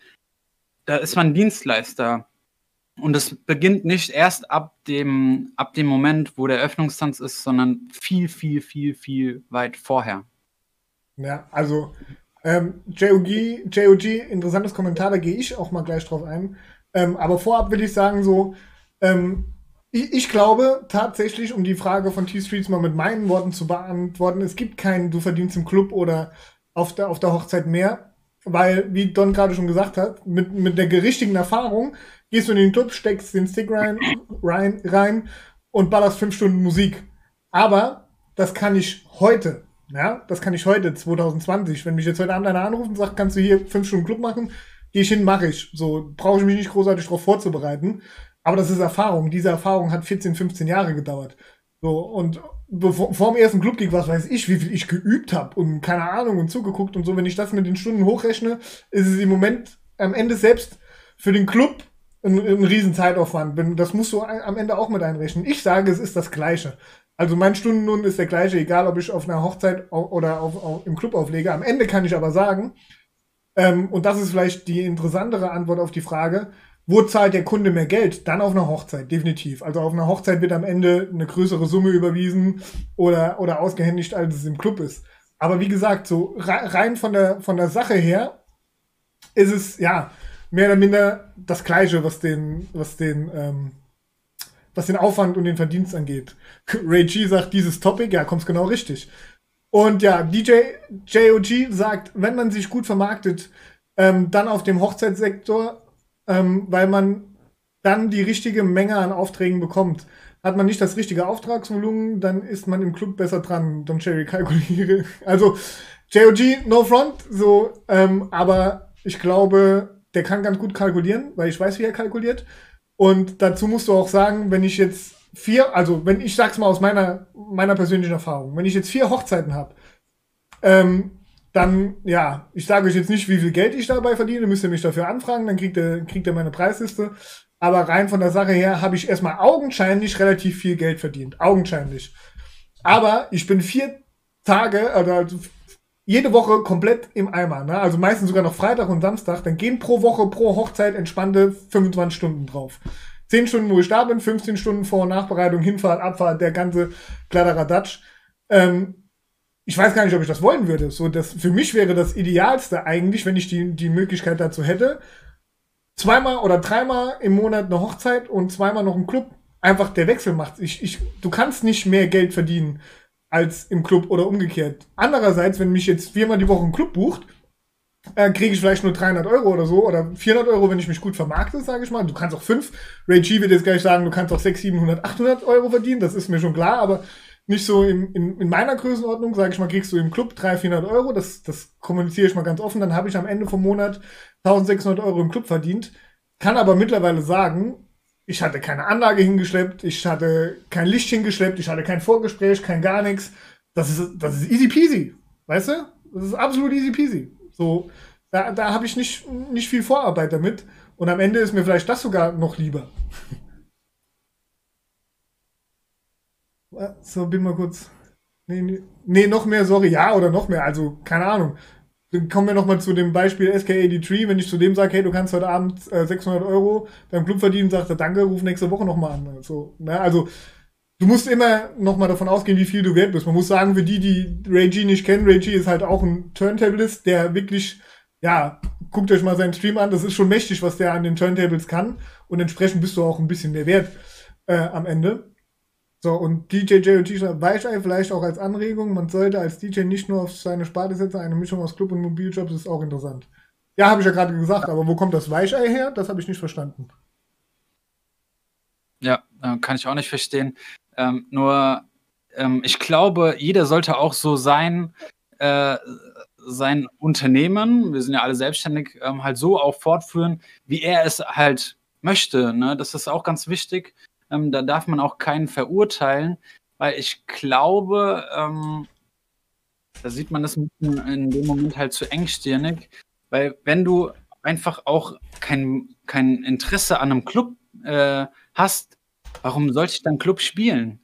Da ist man Dienstleister. Und es beginnt nicht erst ab dem, ab dem Moment, wo der Öffnungstanz ist, sondern viel, viel, viel, viel weit vorher. Ja, also ähm, JOG, JOG, interessantes Kommentar, da gehe ich auch mal gleich drauf ein. Ähm, aber vorab will ich sagen, so, ähm, ich, glaube tatsächlich, um die Frage von T-Streets mal mit meinen Worten zu beantworten, es gibt keinen, du verdienst im Club oder auf der, auf der Hochzeit mehr, weil, wie Don gerade schon gesagt hat, mit, mit der richtigen Erfahrung gehst du in den Club, steckst den Stick rein, rein, rein und ballerst fünf Stunden Musik. Aber das kann ich heute Ja, das kann ich heute, 2020. Wenn mich jetzt heute Abend einer anruft und sagt, kannst du hier fünf Stunden Club machen, gehe ich hin, mache ich. So brauche ich mich nicht großartig darauf vorzubereiten. Aber das ist Erfahrung. Diese Erfahrung hat 14, 15 Jahre gedauert. So, und bevor, vor dem ersten Clubgig, was weiß ich, wie viel ich geübt habe und keine Ahnung und zugeguckt und so, wenn ich das mit den Stunden hochrechne, ist es im Moment am Ende selbst für den Club ein, ein riesen Zeitaufwand. Das musst du am Ende auch mit einrechnen. Ich sage, es ist das Gleiche. Also mein Stundenlohn ist der gleiche, egal ob ich auf einer Hochzeit oder auf, auf, im Club auflege. Am Ende kann ich aber sagen, ähm, und das ist vielleicht die interessantere Antwort auf die Frage, wo zahlt der Kunde mehr Geld? Dann auf einer Hochzeit, definitiv. Also auf einer Hochzeit wird am Ende eine größere Summe überwiesen oder, oder ausgehändigt, als es im Club ist. Aber wie gesagt, so rein von der, von der Sache her ist es, ja, mehr oder minder das Gleiche, was den, was den, ähm, was den Aufwand und den Verdienst angeht. Ray G sagt dieses Topic, ja, kommt's genau richtig. Und ja, DJ JOG sagt, wenn man sich gut vermarktet, ähm, dann auf dem Hochzeitssektor ähm, weil man dann die richtige Menge an Aufträgen bekommt. Hat man nicht das richtige Auftragsvolumen, dann ist man im Club besser dran. Don Cherry kalkuliere. Also JOG, no front, so, ähm, aber ich glaube, der kann ganz gut kalkulieren, weil ich weiß, wie er kalkuliert. Und dazu musst du auch sagen, wenn ich jetzt vier, also wenn ich sag's mal aus meiner, meiner persönlichen Erfahrung, wenn ich jetzt vier Hochzeiten habe, ähm, dann, ja, ich sage euch jetzt nicht, wie viel Geld ich dabei verdiene, müsst ihr mich dafür anfragen, dann kriegt ihr, kriegt ihr meine Preisliste. Aber rein von der Sache her habe ich erstmal augenscheinlich relativ viel Geld verdient. Augenscheinlich. Aber ich bin vier Tage, also jede Woche komplett im Eimer. Ne? Also meistens sogar noch Freitag und Samstag. Dann gehen pro Woche, pro Hochzeit entspannte 25 Stunden drauf. 10 Stunden, wo ich da bin, 15 Stunden Vor- und Nachbereitung, Hinfahrt, Abfahrt, der ganze Kladderadatsch. Ähm, ich weiß gar nicht, ob ich das wollen würde. So, das, für mich wäre das Idealste eigentlich, wenn ich die, die Möglichkeit dazu hätte, zweimal oder dreimal im Monat eine Hochzeit und zweimal noch ein Club. Einfach der Wechsel macht. Ich, ich, du kannst nicht mehr Geld verdienen als im Club oder umgekehrt. Andererseits, wenn mich jetzt viermal die Woche ein Club bucht, äh, kriege ich vielleicht nur 300 Euro oder so oder 400 Euro, wenn ich mich gut vermarkte, sage ich mal. Du kannst auch fünf. Ray G wird jetzt gleich sagen, du kannst auch 600, 700, 800 Euro verdienen. Das ist mir schon klar, aber nicht so in, in, in meiner Größenordnung, sage ich mal, kriegst du im Club 300, 400 Euro, das, das kommuniziere ich mal ganz offen, dann habe ich am Ende vom Monat 1600 Euro im Club verdient, kann aber mittlerweile sagen, ich hatte keine Anlage hingeschleppt, ich hatte kein Licht hingeschleppt, ich hatte kein Vorgespräch, kein gar nichts. Das ist, das ist easy peasy, weißt du? Das ist absolut easy peasy. So, da, da habe ich nicht, nicht viel Vorarbeit damit und am Ende ist mir vielleicht das sogar noch lieber. So, bin mal kurz. Nee, nee, nee, noch mehr, sorry, ja oder noch mehr, also keine Ahnung. Dann kommen wir nochmal zu dem Beispiel SK83. Wenn ich zu dem sage, hey, du kannst heute Abend äh, 600 Euro beim Club verdienen, sagt er, danke, ruf nächste Woche nochmal an. Also, ne, also, du musst immer nochmal davon ausgehen, wie viel du wert bist. Man muss sagen, für die, die Ray G nicht kennen, Ray G ist halt auch ein Turntablist, der wirklich, ja, guckt euch mal seinen Stream an, das ist schon mächtig, was der an den Turntables kann. Und entsprechend bist du auch ein bisschen mehr wert äh, am Ende. So, und DJ JOG schreibt Weichei vielleicht auch als Anregung. Man sollte als DJ nicht nur auf seine Sparte setzen, eine Mischung aus Club und Mobiljobs ist auch interessant. Ja, habe ich ja gerade gesagt, aber wo kommt das Weichei her? Das habe ich nicht verstanden. Ja, äh, kann ich auch nicht verstehen. Ähm, nur, ähm, ich glaube, jeder sollte auch so sein, äh, sein Unternehmen, wir sind ja alle selbstständig, ähm, halt so auch fortführen, wie er es halt möchte. Ne? Das ist auch ganz wichtig. Ähm, da darf man auch keinen verurteilen, weil ich glaube, ähm, da sieht man das in dem Moment halt zu engstirnig, weil wenn du einfach auch kein, kein Interesse an einem Club äh, hast, warum sollte ich dann Club spielen?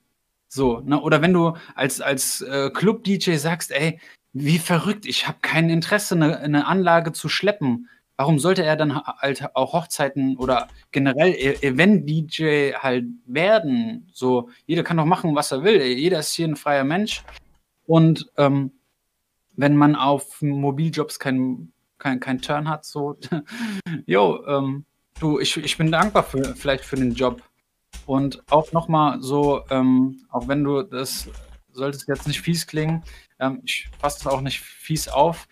So, ne? Oder wenn du als, als äh, Club-DJ sagst, ey, wie verrückt, ich habe kein Interesse, eine, eine Anlage zu schleppen warum sollte er dann halt auch Hochzeiten oder generell e-, Event-DJ halt werden? So, jeder kann doch machen, was er will. Jeder ist hier ein freier Mensch. Und ähm, wenn man auf Mobiljobs keinen kein, kein Turn hat, so, jo, ähm, du, ich, ich bin dankbar für, vielleicht für den Job. Und auch nochmal so, ähm, auch wenn du das, sollte es jetzt nicht fies klingen, ähm, ich fasse es auch nicht fies auf,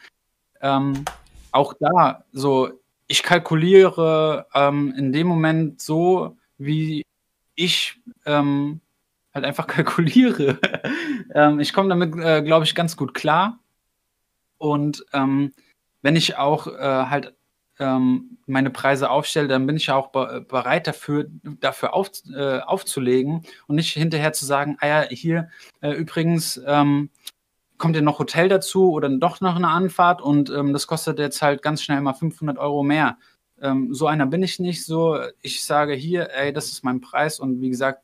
ähm, auch da so, ich kalkuliere ähm, in dem Moment so, wie ich ähm, halt einfach kalkuliere. ähm, ich komme damit, äh, glaube ich, ganz gut klar. Und ähm, wenn ich auch äh, halt ähm, meine Preise aufstelle, dann bin ich auch be bereit dafür, dafür auf, äh, aufzulegen und nicht hinterher zu sagen, ah ja, hier äh, übrigens ähm, kommt ja noch Hotel dazu oder doch noch eine Anfahrt und ähm, das kostet jetzt halt ganz schnell mal 500 Euro mehr. Ähm, so einer bin ich nicht so. Ich sage hier, ey, das ist mein Preis und wie gesagt,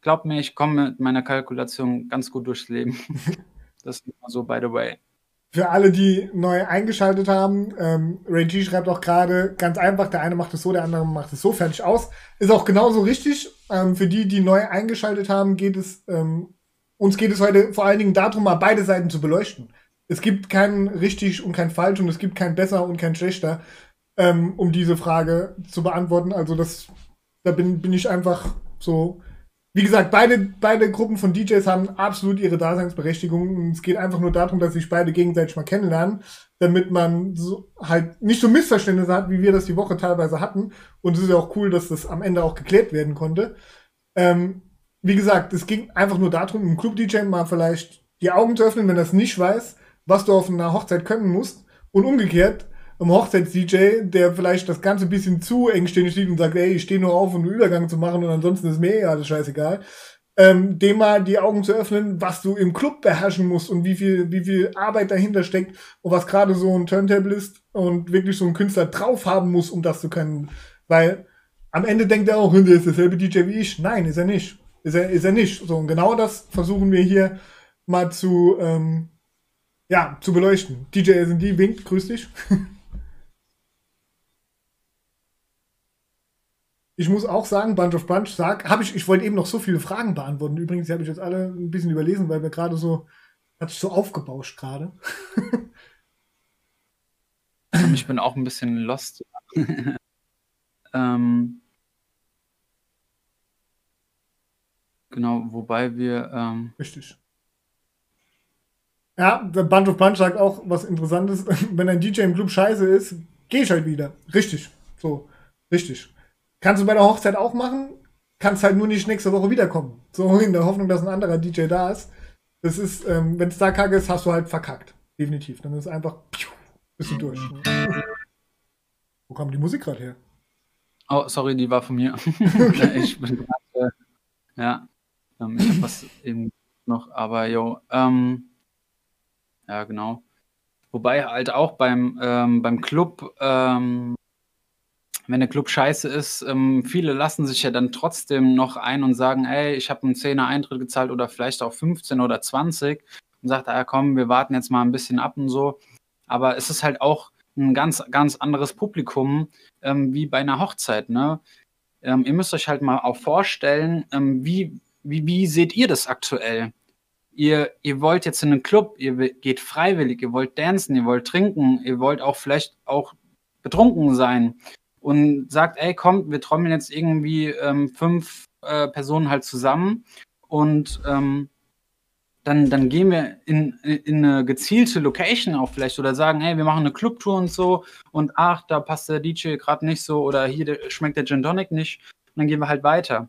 glaub mir, ich komme mit meiner Kalkulation ganz gut durchs Leben. das ist immer so, by the way. Für alle, die neu eingeschaltet haben, ähm, Ray G schreibt auch gerade ganz einfach, der eine macht es so, der andere macht es so, fertig aus. Ist auch genauso richtig. Ähm, für die, die neu eingeschaltet haben, geht es, ähm, uns geht es heute vor allen Dingen darum, mal beide Seiten zu beleuchten. Es gibt kein richtig und kein falsch und es gibt kein besser und kein schlechter, ähm, um diese Frage zu beantworten. Also das, da bin, bin ich einfach so wie gesagt, beide, beide Gruppen von DJs haben absolut ihre Daseinsberechtigung. es geht einfach nur darum, dass sich beide gegenseitig mal kennenlernen, damit man so halt nicht so Missverständnisse hat, wie wir das die Woche teilweise hatten. Und es ist ja auch cool, dass das am Ende auch geklärt werden konnte. Ähm, wie gesagt, es ging einfach nur darum, im Club-DJ mal vielleicht die Augen zu öffnen, wenn er es nicht weiß, was du auf einer Hochzeit können musst. Und umgekehrt, im Hochzeits-DJ, der vielleicht das Ganze ein bisschen zu engständig sieht und sagt, ey, ich stehe nur auf, um einen Übergang zu machen und ansonsten ist mir eh alles scheißegal, ähm, dem mal die Augen zu öffnen, was du im Club beherrschen musst und wie viel, wie viel Arbeit dahinter steckt und was gerade so ein Turntable ist und wirklich so ein Künstler drauf haben muss, um das zu können. Weil am Ende denkt er auch, der ist derselbe DJ wie ich. Nein, ist er nicht. Ist er, ist er nicht. So, und genau das versuchen wir hier mal zu, ähm, ja, zu beleuchten. DJ SND winkt, grüß dich. Ich muss auch sagen, Bunch of Bunch sag, habe ich, ich wollte eben noch so viele Fragen beantworten. Übrigens, die habe ich jetzt alle ein bisschen überlesen, weil wir gerade so, hat sich so aufgebauscht gerade. ich bin auch ein bisschen lost. ähm, genau, wobei wir. Ähm, Richtig. Ja, der Bunch of Bunch sagt auch was Interessantes. Wenn ein DJ im Club scheiße ist, geh ich halt wieder. Richtig. So. Richtig. Kannst du bei der Hochzeit auch machen, kannst halt nur nicht nächste Woche wiederkommen. So in der Hoffnung, dass ein anderer DJ da ist. Das ist, ähm, wenn es da kacke ist, hast du halt verkackt. Definitiv. Dann ist es einfach, piu, bist du durch. Wo kam die Musik gerade her? Oh, sorry, die war von mir. Okay. ich bin gerade, äh, ja, ähm, ich hab was eben noch, aber jo, ähm, ja, genau. Wobei halt auch beim, ähm, beim Club, ähm, wenn der Club scheiße ist, ähm, viele lassen sich ja dann trotzdem noch ein und sagen, ey, ich habe einen 10er Eintritt gezahlt oder vielleicht auch 15 oder 20 und sagt, ah komm, wir warten jetzt mal ein bisschen ab und so. Aber es ist halt auch ein ganz, ganz anderes Publikum ähm, wie bei einer Hochzeit. Ne? Ähm, ihr müsst euch halt mal auch vorstellen, ähm, wie, wie, wie seht ihr das aktuell? Ihr, ihr wollt jetzt in einen Club, ihr geht freiwillig, ihr wollt dancen, ihr wollt trinken, ihr wollt auch vielleicht auch betrunken sein und sagt, ey, komm, wir trommeln jetzt irgendwie ähm, fünf äh, Personen halt zusammen und ähm, dann, dann gehen wir in, in eine gezielte Location auch vielleicht oder sagen, hey, wir machen eine Clubtour und so und ach, da passt der DJ gerade nicht so oder hier schmeckt der Gin Tonic nicht und dann gehen wir halt weiter.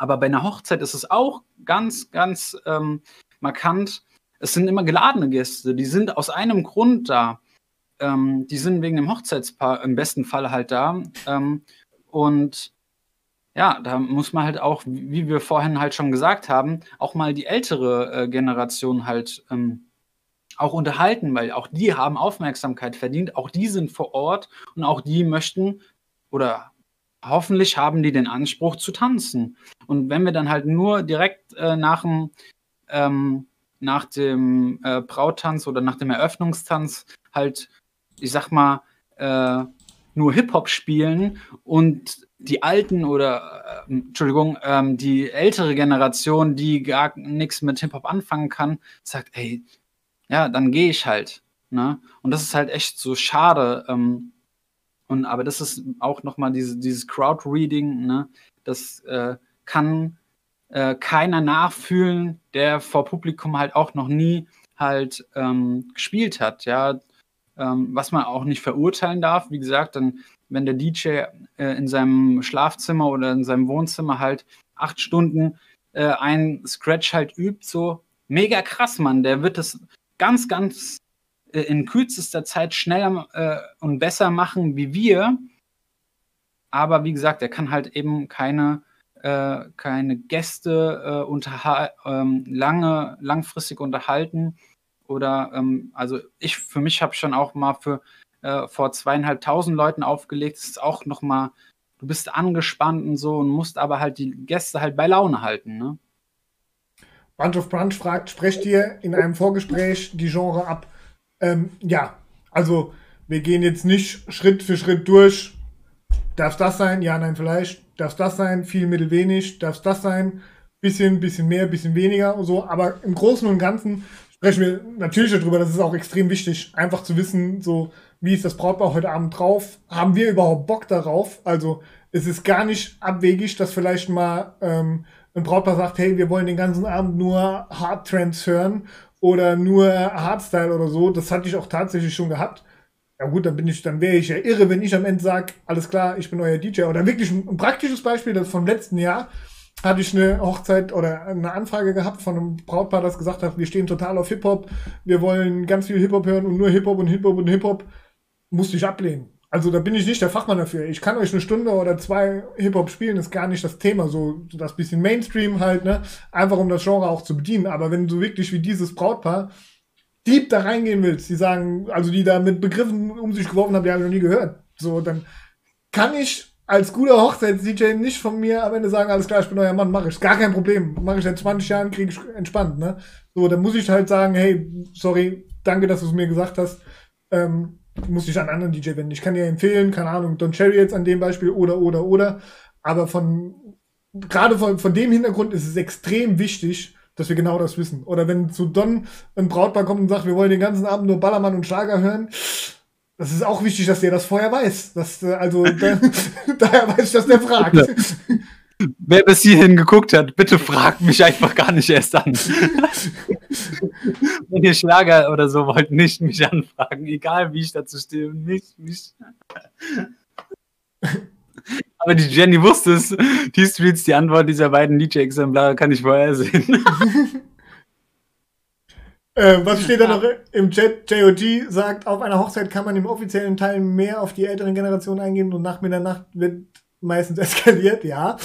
Aber bei einer Hochzeit ist es auch ganz, ganz ähm, markant. Es sind immer geladene Gäste, die sind aus einem Grund da ähm, die sind wegen dem Hochzeitspaar im besten Fall halt da. Ähm, und ja, da muss man halt auch, wie wir vorhin halt schon gesagt haben, auch mal die ältere äh, Generation halt ähm, auch unterhalten, weil auch die haben Aufmerksamkeit verdient, auch die sind vor Ort und auch die möchten oder hoffentlich haben die den Anspruch zu tanzen. Und wenn wir dann halt nur direkt äh, nach dem, ähm, nach dem äh, Brautanz oder nach dem Eröffnungstanz halt ich sag mal, äh, nur Hip-Hop spielen und die alten oder, äh, Entschuldigung, ähm, die ältere Generation, die gar nichts mit Hip-Hop anfangen kann, sagt, ey, ja, dann gehe ich halt. Ne? Und das ist halt echt so schade. Ähm, und aber das ist auch nochmal diese, dieses Crowd-Reading, ne? das äh, kann äh, keiner nachfühlen, der vor Publikum halt auch noch nie halt ähm, gespielt hat. Ja, ähm, was man auch nicht verurteilen darf. Wie gesagt, dann, wenn der DJ äh, in seinem Schlafzimmer oder in seinem Wohnzimmer halt acht Stunden äh, ein Scratch halt übt, so mega krass, Mann. Der wird es ganz, ganz in kürzester Zeit schneller äh, und besser machen wie wir. Aber wie gesagt, er kann halt eben keine, äh, keine Gäste äh, ähm, lange, langfristig unterhalten. Oder ähm, also ich für mich habe schon auch mal für äh, vor zweieinhalbtausend Leuten aufgelegt. Das ist auch noch mal, du bist angespannt und so und musst aber halt die Gäste halt bei Laune halten. Ne? Bunch of Brunch fragt, sprecht ihr in einem Vorgespräch die Genre ab? Ähm, ja, also wir gehen jetzt nicht Schritt für Schritt durch. Darf das sein? Ja, nein, vielleicht. Darf das sein? Viel, mittel, wenig. Darf das sein? Bisschen, bisschen mehr, bisschen weniger und so. Aber im Großen und Ganzen sprechen wir natürlich darüber. Das ist auch extrem wichtig, einfach zu wissen, so wie ist das Brautpaar heute Abend drauf? Haben wir überhaupt Bock darauf? Also es ist gar nicht abwegig, dass vielleicht mal ähm, ein Brautpaar sagt, hey, wir wollen den ganzen Abend nur Hard Trends hören oder nur Hardstyle oder so. Das hatte ich auch tatsächlich schon gehabt. Ja gut, dann bin ich, dann wäre ich ja irre, wenn ich am Ende sage, alles klar, ich bin euer DJ. Oder wirklich ein, ein praktisches Beispiel, das vom letzten Jahr hatte ich eine Hochzeit oder eine Anfrage gehabt von einem Brautpaar, das gesagt hat, wir stehen total auf Hip-Hop, wir wollen ganz viel Hip-Hop hören und nur Hip-Hop und Hip-Hop und Hip-Hop. Musste ich ablehnen. Also da bin ich nicht der Fachmann dafür. Ich kann euch eine Stunde oder zwei Hip-Hop spielen, ist gar nicht das Thema. So das bisschen Mainstream halt, ne? Einfach um das Genre auch zu bedienen. Aber wenn du wirklich wie dieses Brautpaar deep da reingehen willst, die sagen, also die da mit Begriffen um sich geworfen haben, die habe ich noch nie gehört. So, dann kann ich als guter Hochzeits-DJ nicht von mir am Ende sagen, alles klar, ich bin euer Mann, mache ich. Gar kein Problem. Mache ich seit 20 Jahren, kriege ich entspannt, ne? So, dann muss ich halt sagen, hey, sorry, danke, dass du es mir gesagt hast. Ähm, muss ich an einen anderen DJ wenden. Ich kann dir empfehlen, keine Ahnung, Don Cherry jetzt an dem Beispiel oder, oder, oder. Aber von, gerade von, von dem Hintergrund ist es extrem wichtig, dass wir genau das wissen. Oder wenn zu Don ein Brautpaar kommt und sagt, wir wollen den ganzen Abend nur Ballermann und Schlager hören, das ist auch wichtig, dass der das vorher weiß. Dass, äh, also, da, daher weiß ich, dass der fragt. Wer bis hierhin geguckt hat, bitte fragt mich einfach gar nicht erst an. Wenn ihr Schlager oder so wollt, nicht mich anfragen, egal wie ich dazu stehe. Nicht mich. Aber die Jenny wusste es. Die Streets, die Antwort dieser beiden DJ-Exemplare kann ich vorher sehen. äh, was steht da noch im Chat? JOG sagt, auf einer Hochzeit kann man im offiziellen Teil mehr auf die älteren Generationen eingehen und nach Mitternacht wird meistens eskaliert, ja.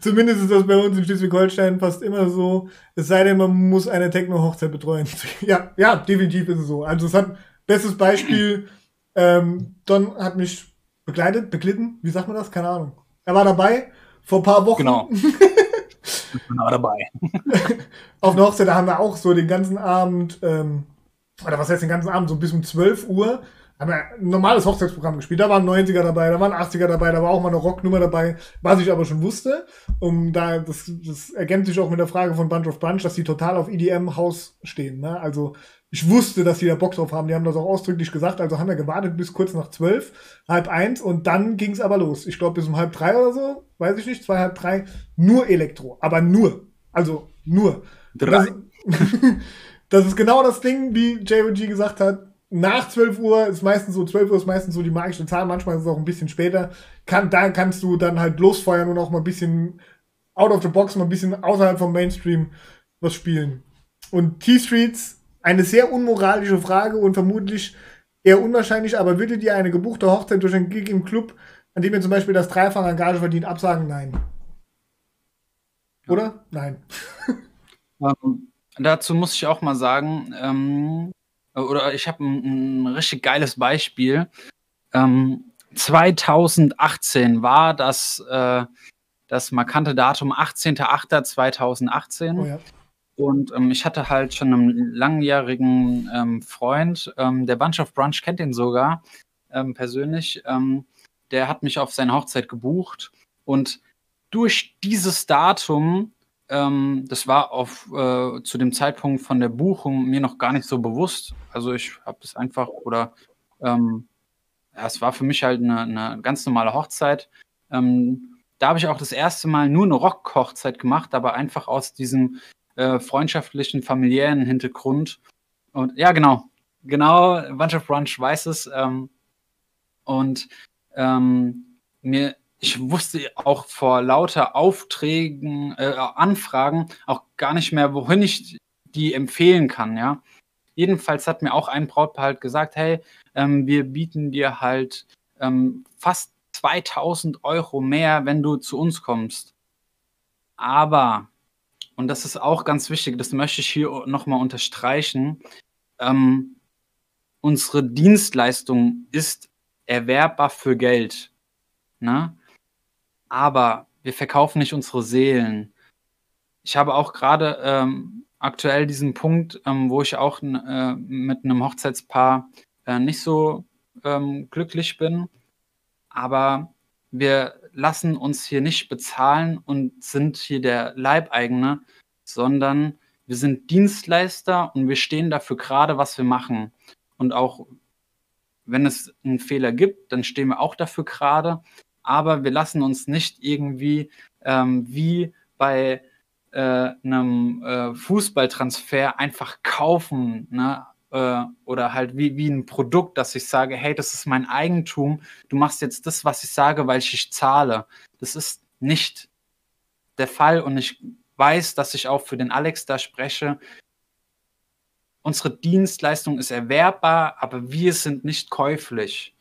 Zumindest ist das bei uns in Schleswig-Holstein fast immer so. Es sei denn, man muss eine Techno-Hochzeit betreuen. ja, ja, definitiv ist es so. Also es hat, bestes Beispiel, ähm, Don hat mich begleitet, beglitten, wie sagt man das? Keine Ahnung. Er war dabei, vor ein paar Wochen. Genau. war dabei. Auf einer Hochzeit, da haben wir auch so den ganzen Abend, ähm, oder was heißt den ganzen Abend, so bis um 12 Uhr haben wir ein normales Hochzeitsprogramm gespielt. Da waren 90er dabei, da waren 80er dabei, da war auch mal eine Rocknummer dabei, was ich aber schon wusste. Um da, das, das ergänzt sich auch mit der Frage von Bunch of Bunch, dass die total auf EDM-Haus stehen. Ne? Also ich wusste, dass die da Bock drauf haben. Die haben das auch ausdrücklich gesagt. Also haben wir gewartet bis kurz nach zwölf, halb eins und dann ging es aber los. Ich glaube bis um halb drei oder so, weiß ich nicht, zwei, halb drei, nur Elektro. Aber nur. Also nur. Drei. Das, das ist genau das Ding, wie JOG gesagt hat nach 12 Uhr ist meistens so, 12 Uhr ist meistens so die magische Zahl, manchmal ist es auch ein bisschen später. Kann, da kannst du dann halt losfeuern und auch mal ein bisschen out of the box, mal ein bisschen außerhalb vom Mainstream was spielen. Und T-Streets, eine sehr unmoralische Frage und vermutlich eher unwahrscheinlich, aber würdet ihr eine gebuchte Hochzeit durch einen Gig im Club, an dem ihr zum Beispiel das dreifache Engage verdient, absagen? Nein. Oder? Nein. Ähm, dazu muss ich auch mal sagen, ähm, oder ich habe ein, ein, richtig geiles Beispiel. Ähm, 2018 war das, äh, das markante Datum 18.08.2018. Oh ja. Und ähm, ich hatte halt schon einen langjährigen ähm, Freund, ähm, der Bunch of Brunch kennt ihn sogar ähm, persönlich. Ähm, der hat mich auf seine Hochzeit gebucht. Und durch dieses Datum ähm, das war auf, äh, zu dem Zeitpunkt von der Buchung mir noch gar nicht so bewusst. Also ich habe das einfach oder ähm, ja, es war für mich halt eine, eine ganz normale Hochzeit. Ähm, da habe ich auch das erste Mal nur eine Rock-Hochzeit gemacht, aber einfach aus diesem äh, freundschaftlichen, familiären Hintergrund. Und ja, genau, genau, Bunch of Brunch weiß es. Ähm, und ähm, mir ich wusste auch vor lauter Aufträgen, äh, Anfragen auch gar nicht mehr, wohin ich die empfehlen kann, ja. Jedenfalls hat mir auch ein Brautpaar halt gesagt, hey, ähm, wir bieten dir halt ähm, fast 2000 Euro mehr, wenn du zu uns kommst. Aber, und das ist auch ganz wichtig, das möchte ich hier nochmal unterstreichen, ähm, unsere Dienstleistung ist erwerbbar für Geld. Ne? Aber wir verkaufen nicht unsere Seelen. Ich habe auch gerade ähm, aktuell diesen Punkt, ähm, wo ich auch äh, mit einem Hochzeitspaar äh, nicht so ähm, glücklich bin. Aber wir lassen uns hier nicht bezahlen und sind hier der Leibeigene, sondern wir sind Dienstleister und wir stehen dafür gerade, was wir machen. Und auch wenn es einen Fehler gibt, dann stehen wir auch dafür gerade. Aber wir lassen uns nicht irgendwie ähm, wie bei äh, einem äh, Fußballtransfer einfach kaufen. Ne? Äh, oder halt wie, wie ein Produkt, dass ich sage, hey, das ist mein Eigentum, du machst jetzt das, was ich sage, weil ich dich zahle. Das ist nicht der Fall und ich weiß, dass ich auch für den Alex da spreche. Unsere Dienstleistung ist erwerbbar, aber wir sind nicht käuflich.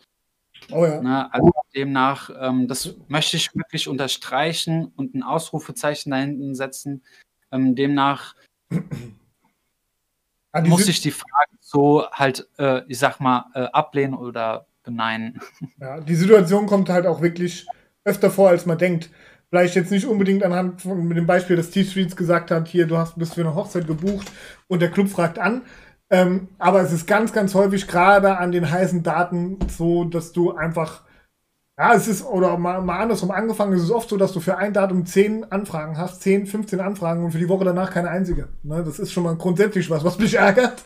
Oh ja. Ne, also demnach, ähm, das möchte ich wirklich unterstreichen und ein Ausrufezeichen da hinten setzen. Ähm, demnach muss ich die Frage so halt, äh, ich sag mal, äh, ablehnen oder beneiden. Ja, die Situation kommt halt auch wirklich öfter vor, als man denkt. Vielleicht jetzt nicht unbedingt anhand von mit dem Beispiel, dass T-Streets gesagt hat, hier, du hast, bist für eine Hochzeit gebucht und der Club fragt an. Ähm, aber es ist ganz, ganz häufig gerade an den heißen Daten so, dass du einfach ja, es ist, oder mal, mal andersrum angefangen, es ist oft so, dass du für ein Datum 10 Anfragen hast, 10, 15 Anfragen und für die Woche danach keine einzige. Ne, das ist schon mal grundsätzlich was, was mich ärgert.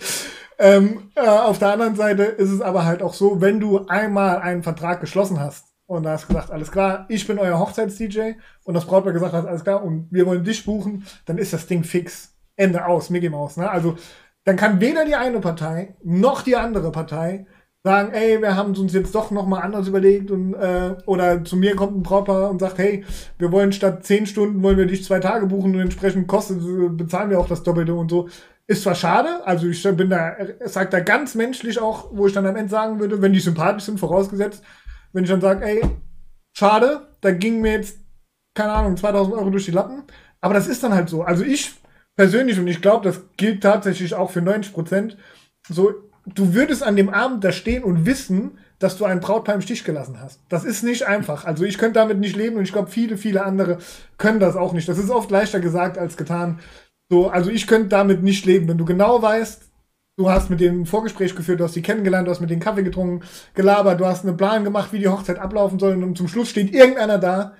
Ähm, äh, auf der anderen Seite ist es aber halt auch so, wenn du einmal einen Vertrag geschlossen hast und da hast gesagt, alles klar, ich bin euer Hochzeits-DJ und das Brautpaar gesagt hat, alles klar, und wir wollen dich buchen, dann ist das Ding fix. Ende aus, Mickey Mouse. Ne? Also dann kann weder die eine Partei noch die andere Partei sagen, ey, wir haben uns jetzt doch nochmal anders überlegt und äh, oder zu mir kommt ein Brautpaar und sagt, hey, wir wollen statt zehn Stunden wollen wir dich zwei Tage buchen und entsprechend kostet bezahlen wir auch das Doppelte und so. Ist zwar schade, also ich bin da, sag da ganz menschlich auch, wo ich dann am Ende sagen würde, wenn die sympathisch sind, vorausgesetzt, wenn ich dann sage, ey, schade, da ging mir jetzt, keine Ahnung, 2000 Euro durch die Lappen, aber das ist dann halt so. Also ich persönlich, und ich glaube, das gilt tatsächlich auch für 90 Prozent, so, du würdest an dem Abend da stehen und wissen, dass du ein Brautpaar im Stich gelassen hast. Das ist nicht einfach. Also ich könnte damit nicht leben und ich glaube, viele, viele andere können das auch nicht. Das ist oft leichter gesagt als getan. So, also ich könnte damit nicht leben, wenn du genau weißt, du hast mit ein Vorgespräch geführt, du hast sie kennengelernt, du hast mit denen Kaffee getrunken, gelabert, du hast einen Plan gemacht, wie die Hochzeit ablaufen soll und zum Schluss steht irgendeiner da.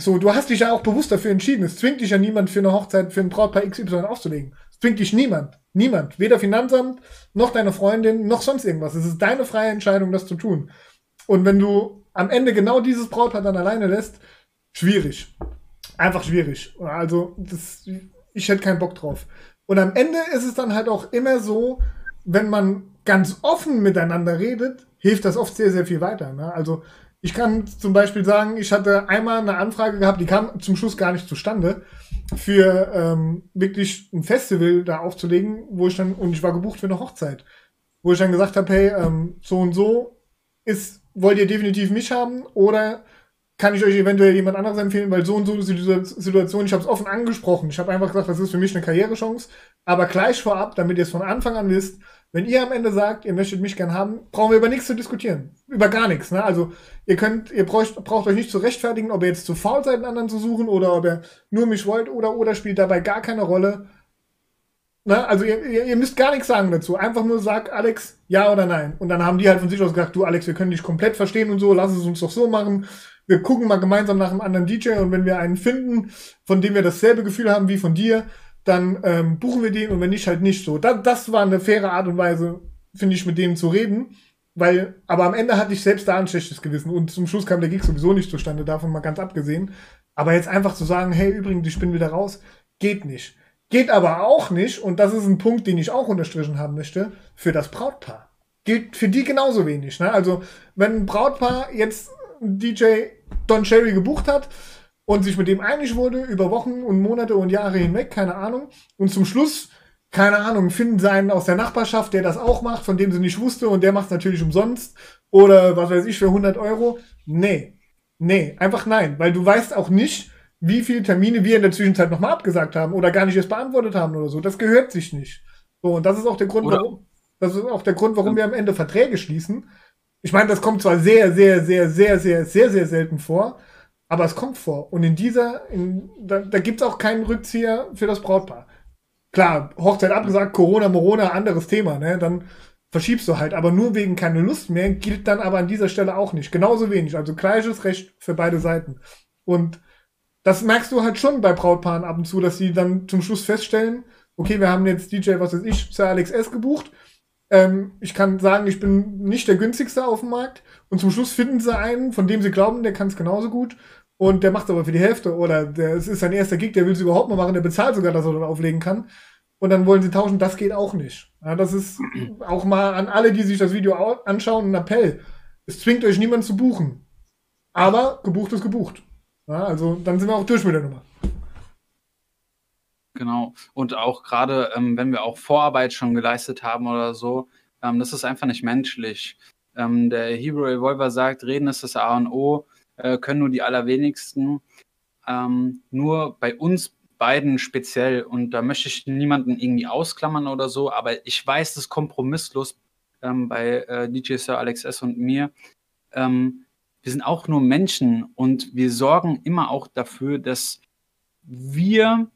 So, du hast dich ja auch bewusst dafür entschieden. Es zwingt dich ja niemand für eine Hochzeit, für ein Brautpaar XY aufzulegen. Es zwingt dich niemand. Niemand. Weder Finanzamt, noch deine Freundin, noch sonst irgendwas. Es ist deine freie Entscheidung, das zu tun. Und wenn du am Ende genau dieses Brautpaar dann alleine lässt, schwierig. Einfach schwierig. Also, das, ich hätte keinen Bock drauf. Und am Ende ist es dann halt auch immer so, wenn man ganz offen miteinander redet, hilft das oft sehr, sehr viel weiter. Ne? Also, ich kann zum Beispiel sagen, ich hatte einmal eine Anfrage gehabt, die kam zum Schluss gar nicht zustande, für ähm, wirklich ein Festival da aufzulegen, wo ich dann, und ich war gebucht für eine Hochzeit, wo ich dann gesagt habe, hey, ähm, so und so ist, wollt ihr definitiv mich haben oder kann ich euch eventuell jemand anderes empfehlen, weil so und so ist die Situation, ich habe es offen angesprochen. Ich habe einfach gesagt, das ist für mich eine Karrierechance, aber gleich vorab, damit ihr es von Anfang an wisst, wenn ihr am Ende sagt, ihr möchtet mich gern haben, brauchen wir über nichts zu diskutieren. Über gar nichts. Ne? Also ihr könnt, ihr braucht, braucht euch nicht zu rechtfertigen, ob ihr jetzt zu faul seid, einen anderen zu suchen oder ob ihr nur mich wollt oder oder spielt dabei gar keine Rolle. Ne? Also ihr, ihr, ihr müsst gar nichts sagen dazu. Einfach nur sagt Alex ja oder nein. Und dann haben die halt von sich aus gesagt, du Alex, wir können dich komplett verstehen und so, lass es uns doch so machen. Wir gucken mal gemeinsam nach einem anderen DJ und wenn wir einen finden, von dem wir dasselbe Gefühl haben wie von dir, dann ähm, buchen wir den und wenn nicht, halt nicht so. Das, das war eine faire Art und Weise, finde ich, mit denen zu reden. Weil, aber am Ende hatte ich selbst da ein schlechtes Gewissen und zum Schluss kam der Gig sowieso nicht zustande, davon mal ganz abgesehen. Aber jetzt einfach zu sagen, hey, übrigens, ich bin wieder raus, geht nicht. Geht aber auch nicht, und das ist ein Punkt, den ich auch unterstrichen haben möchte, für das Brautpaar. Gilt für die genauso wenig. Ne? Also, wenn ein Brautpaar jetzt DJ Don Cherry gebucht hat und sich mit dem einig wurde über Wochen und Monate und Jahre hinweg, keine Ahnung. Und zum Schluss, keine Ahnung, finden sie einen aus der Nachbarschaft, der das auch macht, von dem sie nicht wusste und der macht es natürlich umsonst oder was weiß ich für 100 Euro. Nee, nee, einfach nein, weil du weißt auch nicht, wie viele Termine wir in der Zwischenzeit nochmal abgesagt haben oder gar nicht erst beantwortet haben oder so. Das gehört sich nicht. So, und das ist auch der Grund, oder warum, das ist auch der Grund, warum wir am Ende Verträge schließen. Ich meine, das kommt zwar sehr, sehr, sehr, sehr, sehr, sehr, sehr selten vor, aber es kommt vor. Und in dieser, in, da, da gibt es auch keinen Rückzieher für das Brautpaar. Klar, Hochzeit abgesagt, Corona, Morona, anderes Thema, ne? Dann verschiebst du halt. Aber nur wegen keine Lust mehr gilt dann aber an dieser Stelle auch nicht. Genauso wenig. Also gleiches Recht für beide Seiten. Und das merkst du halt schon bei Brautpaaren ab und zu, dass sie dann zum Schluss feststellen, okay, wir haben jetzt DJ, was weiß ich, Sir Alex S. gebucht. Ähm, ich kann sagen, ich bin nicht der günstigste auf dem Markt. Und zum Schluss finden sie einen, von dem sie glauben, der kann es genauso gut. Und der macht es aber für die Hälfte. Oder der, es ist sein erster Gig, der will es überhaupt mal machen, der bezahlt sogar, dass er dann auflegen kann. Und dann wollen sie tauschen, das geht auch nicht. Ja, das ist auch mal an alle, die sich das Video anschauen, ein Appell. Es zwingt euch niemand zu buchen. Aber gebucht ist gebucht. Ja, also dann sind wir auch durch mit der Nummer. Genau. Und auch gerade, ähm, wenn wir auch Vorarbeit schon geleistet haben oder so, ähm, das ist einfach nicht menschlich. Ähm, der Hero Evolver sagt, reden ist das A und O, äh, können nur die allerwenigsten. Ähm, nur bei uns beiden speziell, und da möchte ich niemanden irgendwie ausklammern oder so, aber ich weiß das kompromisslos ähm, bei äh, DJ Sir Alex S. und mir. Ähm, wir sind auch nur Menschen und wir sorgen immer auch dafür, dass wir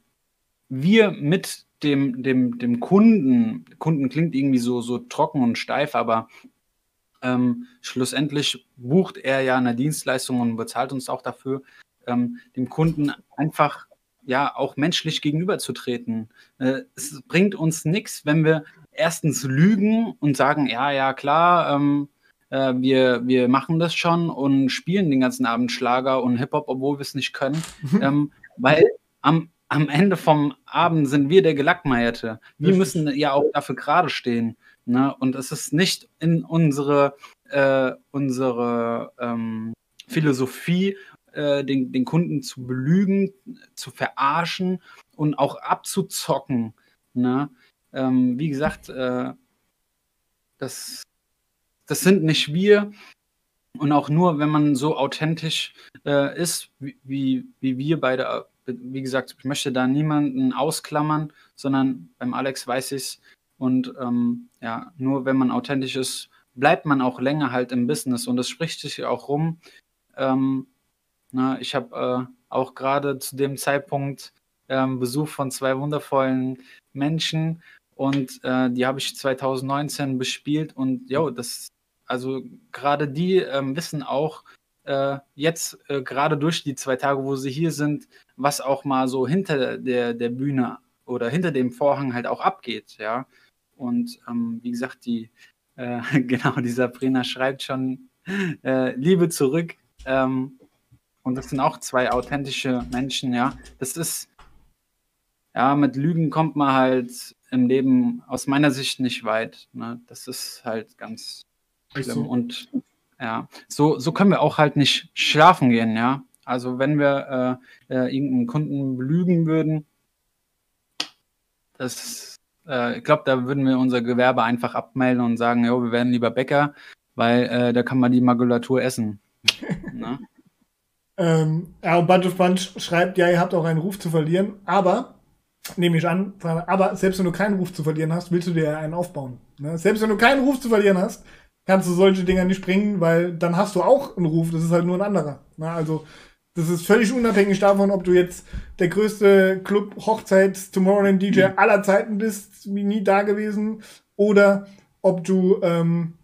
wir mit dem, dem, dem Kunden, Kunden klingt irgendwie so, so trocken und steif, aber ähm, schlussendlich bucht er ja eine Dienstleistung und bezahlt uns auch dafür, ähm, dem Kunden einfach ja auch menschlich gegenüberzutreten. Äh, es bringt uns nichts, wenn wir erstens lügen und sagen, ja, ja, klar, ähm, äh, wir, wir machen das schon und spielen den ganzen Abend Schlager und Hip-Hop, obwohl wir es nicht können. Mhm. Ähm, weil am am Ende vom Abend sind wir der Gelackmeierte. Wir müssen ja auch dafür gerade stehen. Ne? Und es ist nicht in unsere, äh, unsere ähm, Philosophie, äh, den, den Kunden zu belügen, zu verarschen und auch abzuzocken. Ne? Ähm, wie gesagt, äh, das, das sind nicht wir. Und auch nur, wenn man so authentisch äh, ist, wie, wie, wir beide wie gesagt, ich möchte da niemanden ausklammern, sondern beim Alex weiß ich es. Und ähm, ja, nur wenn man authentisch ist, bleibt man auch länger halt im Business. Und das spricht sich auch rum. Ähm, na, ich habe äh, auch gerade zu dem Zeitpunkt ähm, Besuch von zwei wundervollen Menschen und äh, die habe ich 2019 bespielt und ja, das, also gerade die ähm, wissen auch, äh, jetzt äh, gerade durch die zwei Tage, wo sie hier sind, was auch mal so hinter der, der Bühne oder hinter dem Vorhang halt auch abgeht, ja. Und ähm, wie gesagt, die, äh, genau, die Sabrina schreibt schon äh, Liebe zurück. Ähm, und das sind auch zwei authentische Menschen, ja. Das ist, ja, mit Lügen kommt man halt im Leben aus meiner Sicht nicht weit. Ne? Das ist halt ganz schlimm. So. Und ja, so, so können wir auch halt nicht schlafen gehen, ja. Also wenn wir äh, äh, irgendeinen Kunden belügen würden, das, äh, ich glaube, da würden wir unser Gewerbe einfach abmelden und sagen, jo, wir werden lieber Bäcker, weil äh, da kann man die Magulatur essen. Ne? ähm, ja, und Bunch of Bunch schreibt, ja, ihr habt auch einen Ruf zu verlieren, aber, nehme ich an, aber selbst wenn du keinen Ruf zu verlieren hast, willst du dir einen aufbauen. Ne? Selbst wenn du keinen Ruf zu verlieren hast, kannst du solche Dinger nicht bringen, weil dann hast du auch einen Ruf, das ist halt nur ein anderer. Na, also, das ist völlig unabhängig davon, ob du jetzt der größte Club Hochzeits Tomorrowland DJ mhm. aller Zeiten bist, wie nie da gewesen, oder ob du ähm,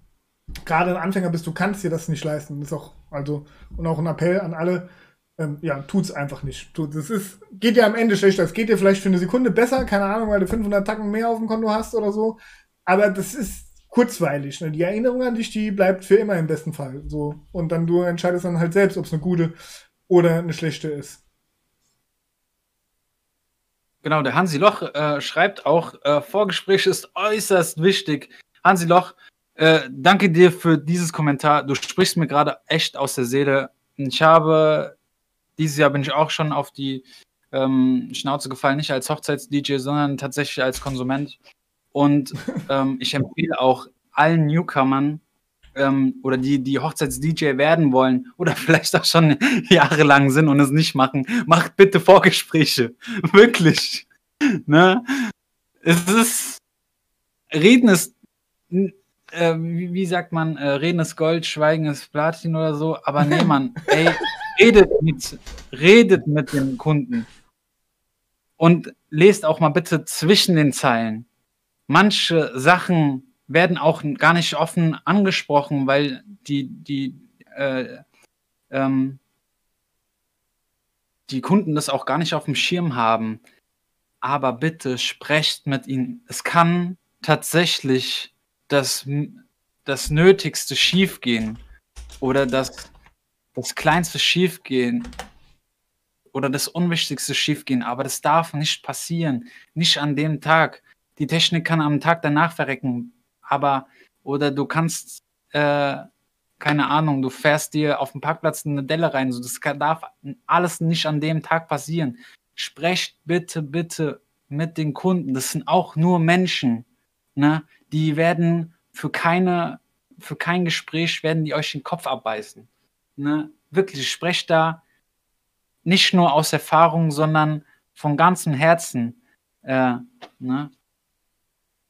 gerade ein Anfänger bist, du kannst dir das nicht leisten. Das ist auch, also, und auch ein Appell an alle, ähm, ja, tut's einfach nicht. Das ist, geht dir am Ende schlechter. Es geht dir vielleicht für eine Sekunde besser, keine Ahnung, weil du 500 Tacken mehr auf dem Konto hast oder so. Aber das ist kurzweilig. Ne? Die Erinnerung an dich, die bleibt für immer im besten Fall. So. Und dann du entscheidest dann halt selbst, ob es eine gute oder eine schlechte ist. Genau, der Hansi Loch äh, schreibt auch, äh, Vorgespräch ist äußerst wichtig. Hansi Loch, äh, danke dir für dieses Kommentar. Du sprichst mir gerade echt aus der Seele. Ich habe, dieses Jahr bin ich auch schon auf die ähm, Schnauze gefallen, nicht als Hochzeits-DJ, sondern tatsächlich als Konsument. Und ähm, ich empfehle auch allen Newcomern ähm, oder die, die Hochzeits-DJ werden wollen oder vielleicht auch schon jahrelang sind und es nicht machen, macht bitte Vorgespräche. Wirklich. Ne? Es ist. Reden ist. Äh, wie, wie, sagt man, äh, Reden ist Gold, Schweigen ist Platin oder so, aber nee, Mann, ey, redet mit, redet mit dem Kunden. Und lest auch mal bitte zwischen den Zeilen. Manche Sachen werden auch gar nicht offen angesprochen, weil die, die, äh, ähm, die Kunden das auch gar nicht auf dem Schirm haben. Aber bitte sprecht mit ihnen. Es kann tatsächlich das, das Nötigste schiefgehen oder das, das Kleinste schiefgehen oder das Unwichtigste schiefgehen, aber das darf nicht passieren. Nicht an dem Tag. Die Technik kann am Tag danach verrecken aber oder du kannst, äh, keine Ahnung, du fährst dir auf dem Parkplatz eine Delle rein. So, das kann, darf alles nicht an dem Tag passieren. Sprecht bitte, bitte mit den Kunden. Das sind auch nur Menschen. Ne? Die werden für keine, für kein Gespräch werden die euch den Kopf abbeißen. Ne? Wirklich, sprecht da nicht nur aus Erfahrung, sondern von ganzem Herzen. Äh, ne?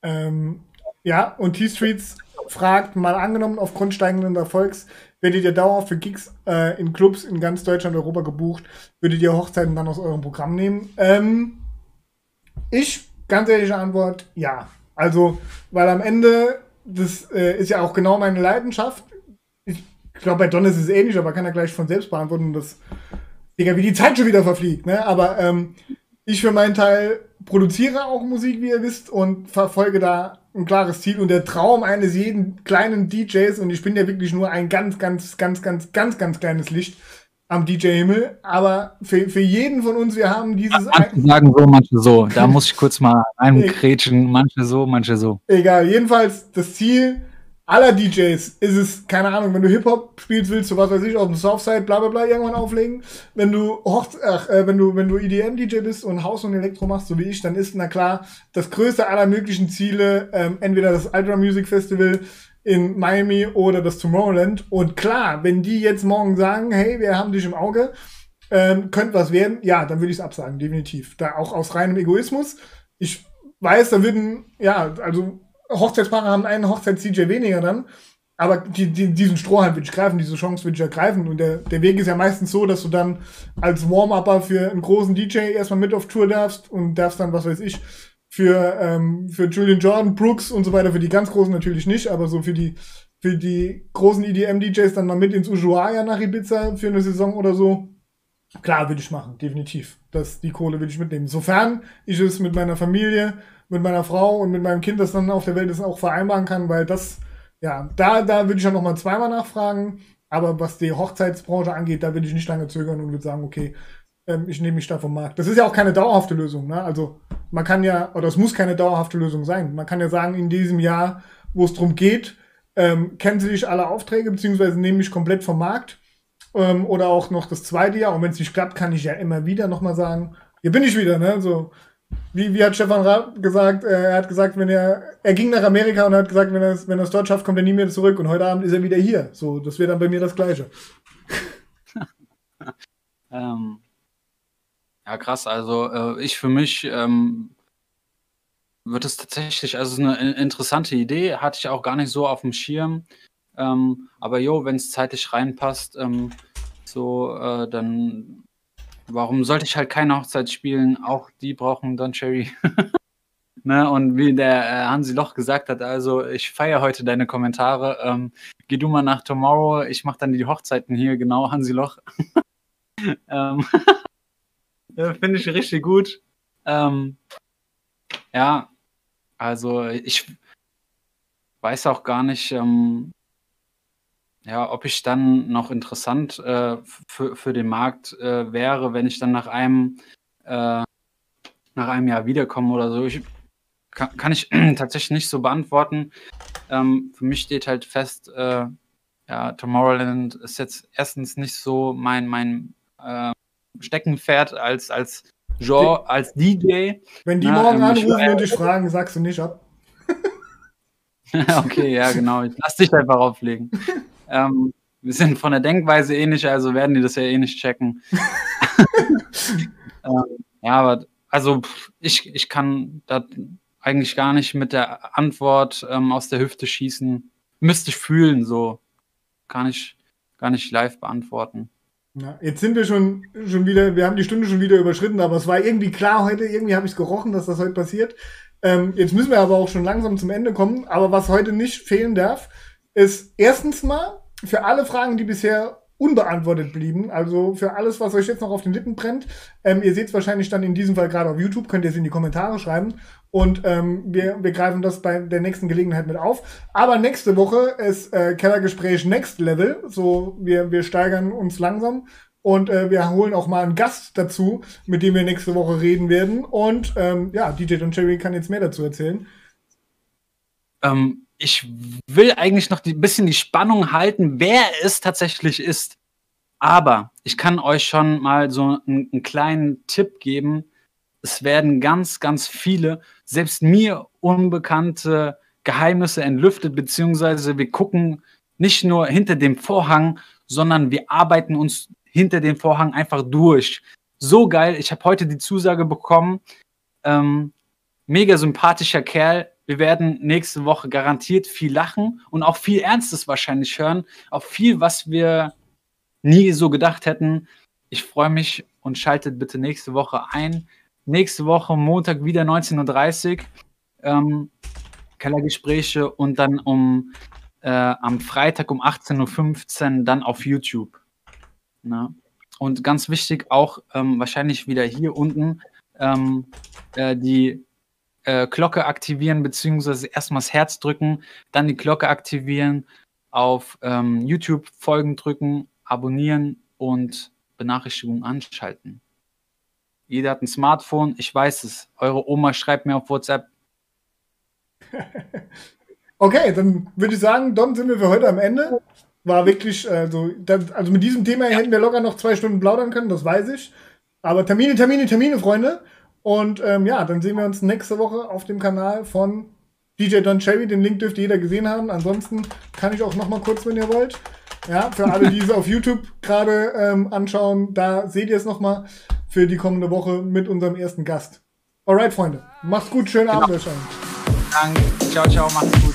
ähm, ja, und T-Streets fragt, mal angenommen, aufgrund steigenden Erfolgs, werdet ihr dauerhaft für Gigs äh, in Clubs in ganz Deutschland und Europa gebucht, würdet ihr Hochzeiten dann aus eurem Programm nehmen? Ähm, ich, ganz ehrliche Antwort, ja. Also, weil am Ende, das äh, ist ja auch genau meine Leidenschaft. Ich glaube, bei Don ist es ähnlich, aber kann er gleich von selbst beantworten, dass, Digga, wie die Zeit schon wieder verfliegt, ne? Aber ähm, ich für meinen Teil produziere auch Musik, wie ihr wisst, und verfolge da ein klares Ziel. Und der Traum eines jeden kleinen DJs, und ich bin ja wirklich nur ein ganz, ganz, ganz, ganz, ganz, ganz kleines Licht am DJ-Himmel, aber für, für jeden von uns, wir haben dieses... Manche sagen so, manche so. Da muss ich kurz mal einkrätschen, manche so, manche so. Egal, jedenfalls das Ziel aller DJs ist es, keine Ahnung, wenn du Hip-Hop spielst willst, so was weiß ich, auf dem Southside, bla bla bla, irgendwann auflegen. Wenn du Hochz ach, äh, wenn du, wenn du EDM-DJ bist und Haus und Elektro machst, so wie ich, dann ist, na klar, das größte aller möglichen Ziele, ähm, entweder das Ultra Music Festival in Miami oder das Tomorrowland. Und klar, wenn die jetzt morgen sagen, hey, wir haben dich im Auge, ähm, könnte was werden, ja, dann würde ich es absagen, definitiv. Da auch aus reinem Egoismus. Ich weiß, da würden, ja, also Hochzeitspaare haben einen Hochzeits-DJ weniger dann. Aber die, die, diesen Strohhalm würde ich greifen, diese Chance würde ich ergreifen. Und der, der Weg ist ja meistens so, dass du dann als Warm-Upper für einen großen DJ erstmal mit auf Tour darfst und darfst dann, was weiß ich, für, ähm, für Julian Jordan, Brooks und so weiter, für die ganz Großen natürlich nicht, aber so für die, für die großen EDM-DJs dann mal mit ins Ushuaia nach Ibiza für eine Saison oder so. Klar, würde ich machen, definitiv. Das, die Kohle würde ich mitnehmen. Sofern ich es mit meiner Familie mit meiner Frau und mit meinem Kind, das dann auf der Welt ist, auch vereinbaren kann, weil das, ja, da, da würde ich ja nochmal zweimal nachfragen. Aber was die Hochzeitsbranche angeht, da würde ich nicht lange zögern und würde sagen, okay, ähm, ich nehme mich da vom Markt. Das ist ja auch keine dauerhafte Lösung. Ne? Also man kann ja, oder es muss keine dauerhafte Lösung sein. Man kann ja sagen, in diesem Jahr, wo es darum geht, ähm, Sie sich alle Aufträge, beziehungsweise nehmen mich komplett vom Markt. Ähm, oder auch noch das zweite Jahr. Und wenn es nicht klappt, kann ich ja immer wieder nochmal sagen, hier bin ich wieder. Ne? So, wie, wie hat Stefan Raab gesagt? Äh, er hat gesagt, wenn er, er ging nach Amerika und hat gesagt, wenn er es wenn es dort schafft, kommt er nie mehr zurück. Und heute Abend ist er wieder hier. So, das wäre dann bei mir das Gleiche. ähm, ja, krass. Also äh, ich für mich ähm, wird es tatsächlich, also eine interessante Idee, hatte ich auch gar nicht so auf dem Schirm. Ähm, aber jo, wenn es zeitlich reinpasst, ähm, so, äh, dann warum sollte ich halt keine Hochzeit spielen? Auch die brauchen Don Cherry. ne? Und wie der äh, Hansi Loch gesagt hat, also ich feiere heute deine Kommentare. Ähm, geh du mal nach Tomorrow, ich mache dann die Hochzeiten hier, genau, Hansi Loch. ähm, Finde ich richtig gut. Ähm, ja, also ich weiß auch gar nicht, ähm, ja, ob ich dann noch interessant äh, für, für den Markt äh, wäre, wenn ich dann nach einem, äh, nach einem Jahr wiederkomme oder so. Ich, kann, kann ich tatsächlich nicht so beantworten. Ähm, für mich steht halt fest, äh, ja, Tomorrowland ist jetzt erstens nicht so mein, mein äh, Steckenpferd als, als Genre, als DJ. Wenn die Na, morgen ähm, anrufen und dich fragen, sagst du nicht ab. okay, ja, genau. Ich lass dich einfach auflegen. ähm, wir sind von der Denkweise ähnlich, also werden die das ja eh nicht checken. ähm, ja, aber also ich, ich kann da eigentlich gar nicht mit der Antwort ähm, aus der Hüfte schießen. Müsste ich fühlen, so. Kann ich gar nicht live beantworten. Ja, jetzt sind wir schon, schon wieder, wir haben die Stunde schon wieder überschritten, aber es war irgendwie klar heute, irgendwie habe ich es gerochen, dass das heute passiert. Ähm, jetzt müssen wir aber auch schon langsam zum Ende kommen. Aber was heute nicht fehlen darf, ist erstens mal für alle Fragen, die bisher unbeantwortet blieben. Also für alles, was euch jetzt noch auf den Lippen brennt. Ähm, ihr seht es wahrscheinlich dann in diesem Fall gerade auf YouTube, könnt ihr es in die Kommentare schreiben. Und ähm, wir, wir greifen das bei der nächsten Gelegenheit mit auf. Aber nächste Woche ist äh, Kellergespräch Next Level. So, wir, wir steigern uns langsam. Und äh, wir holen auch mal einen Gast dazu, mit dem wir nächste Woche reden werden. Und ähm, ja, DJ Don Cherry kann jetzt mehr dazu erzählen. Ähm, ich will eigentlich noch ein bisschen die Spannung halten, wer es tatsächlich ist. Aber ich kann euch schon mal so einen, einen kleinen Tipp geben. Es werden ganz, ganz viele, selbst mir unbekannte Geheimnisse entlüftet, beziehungsweise wir gucken nicht nur hinter dem Vorhang, sondern wir arbeiten uns hinter dem Vorhang einfach durch. So geil. Ich habe heute die Zusage bekommen. Ähm, mega sympathischer Kerl. Wir werden nächste Woche garantiert viel lachen und auch viel Ernstes wahrscheinlich hören. Auch viel, was wir nie so gedacht hätten. Ich freue mich und schaltet bitte nächste Woche ein. Nächste Woche Montag wieder 19.30 Uhr. Ähm, Kellergespräche und dann um äh, am Freitag um 18.15 Uhr dann auf YouTube. Na? Und ganz wichtig auch ähm, wahrscheinlich wieder hier unten ähm, äh, die äh, Glocke aktivieren, beziehungsweise erstmal das Herz drücken, dann die Glocke aktivieren, auf ähm, YouTube Folgen drücken, abonnieren und Benachrichtigungen anschalten. Jeder hat ein Smartphone, ich weiß es. Eure Oma schreibt mir auf WhatsApp. okay, dann würde ich sagen, Don, sind wir für heute am Ende. War wirklich, also, das, also mit diesem Thema hätten wir locker noch zwei Stunden plaudern können, das weiß ich. Aber Termine, Termine, Termine, Freunde. Und ähm, ja, dann sehen wir uns nächste Woche auf dem Kanal von DJ Don Cherry. Den Link dürfte jeder gesehen haben. Ansonsten kann ich auch noch mal kurz, wenn ihr wollt. Ja, für alle, die es auf YouTube gerade ähm, anschauen, da seht ihr es noch mal für die kommende Woche mit unserem ersten Gast. Alright, Freunde. Macht's gut, schönen genau. Abend euch. Danke. Ciao, ciao, macht's gut.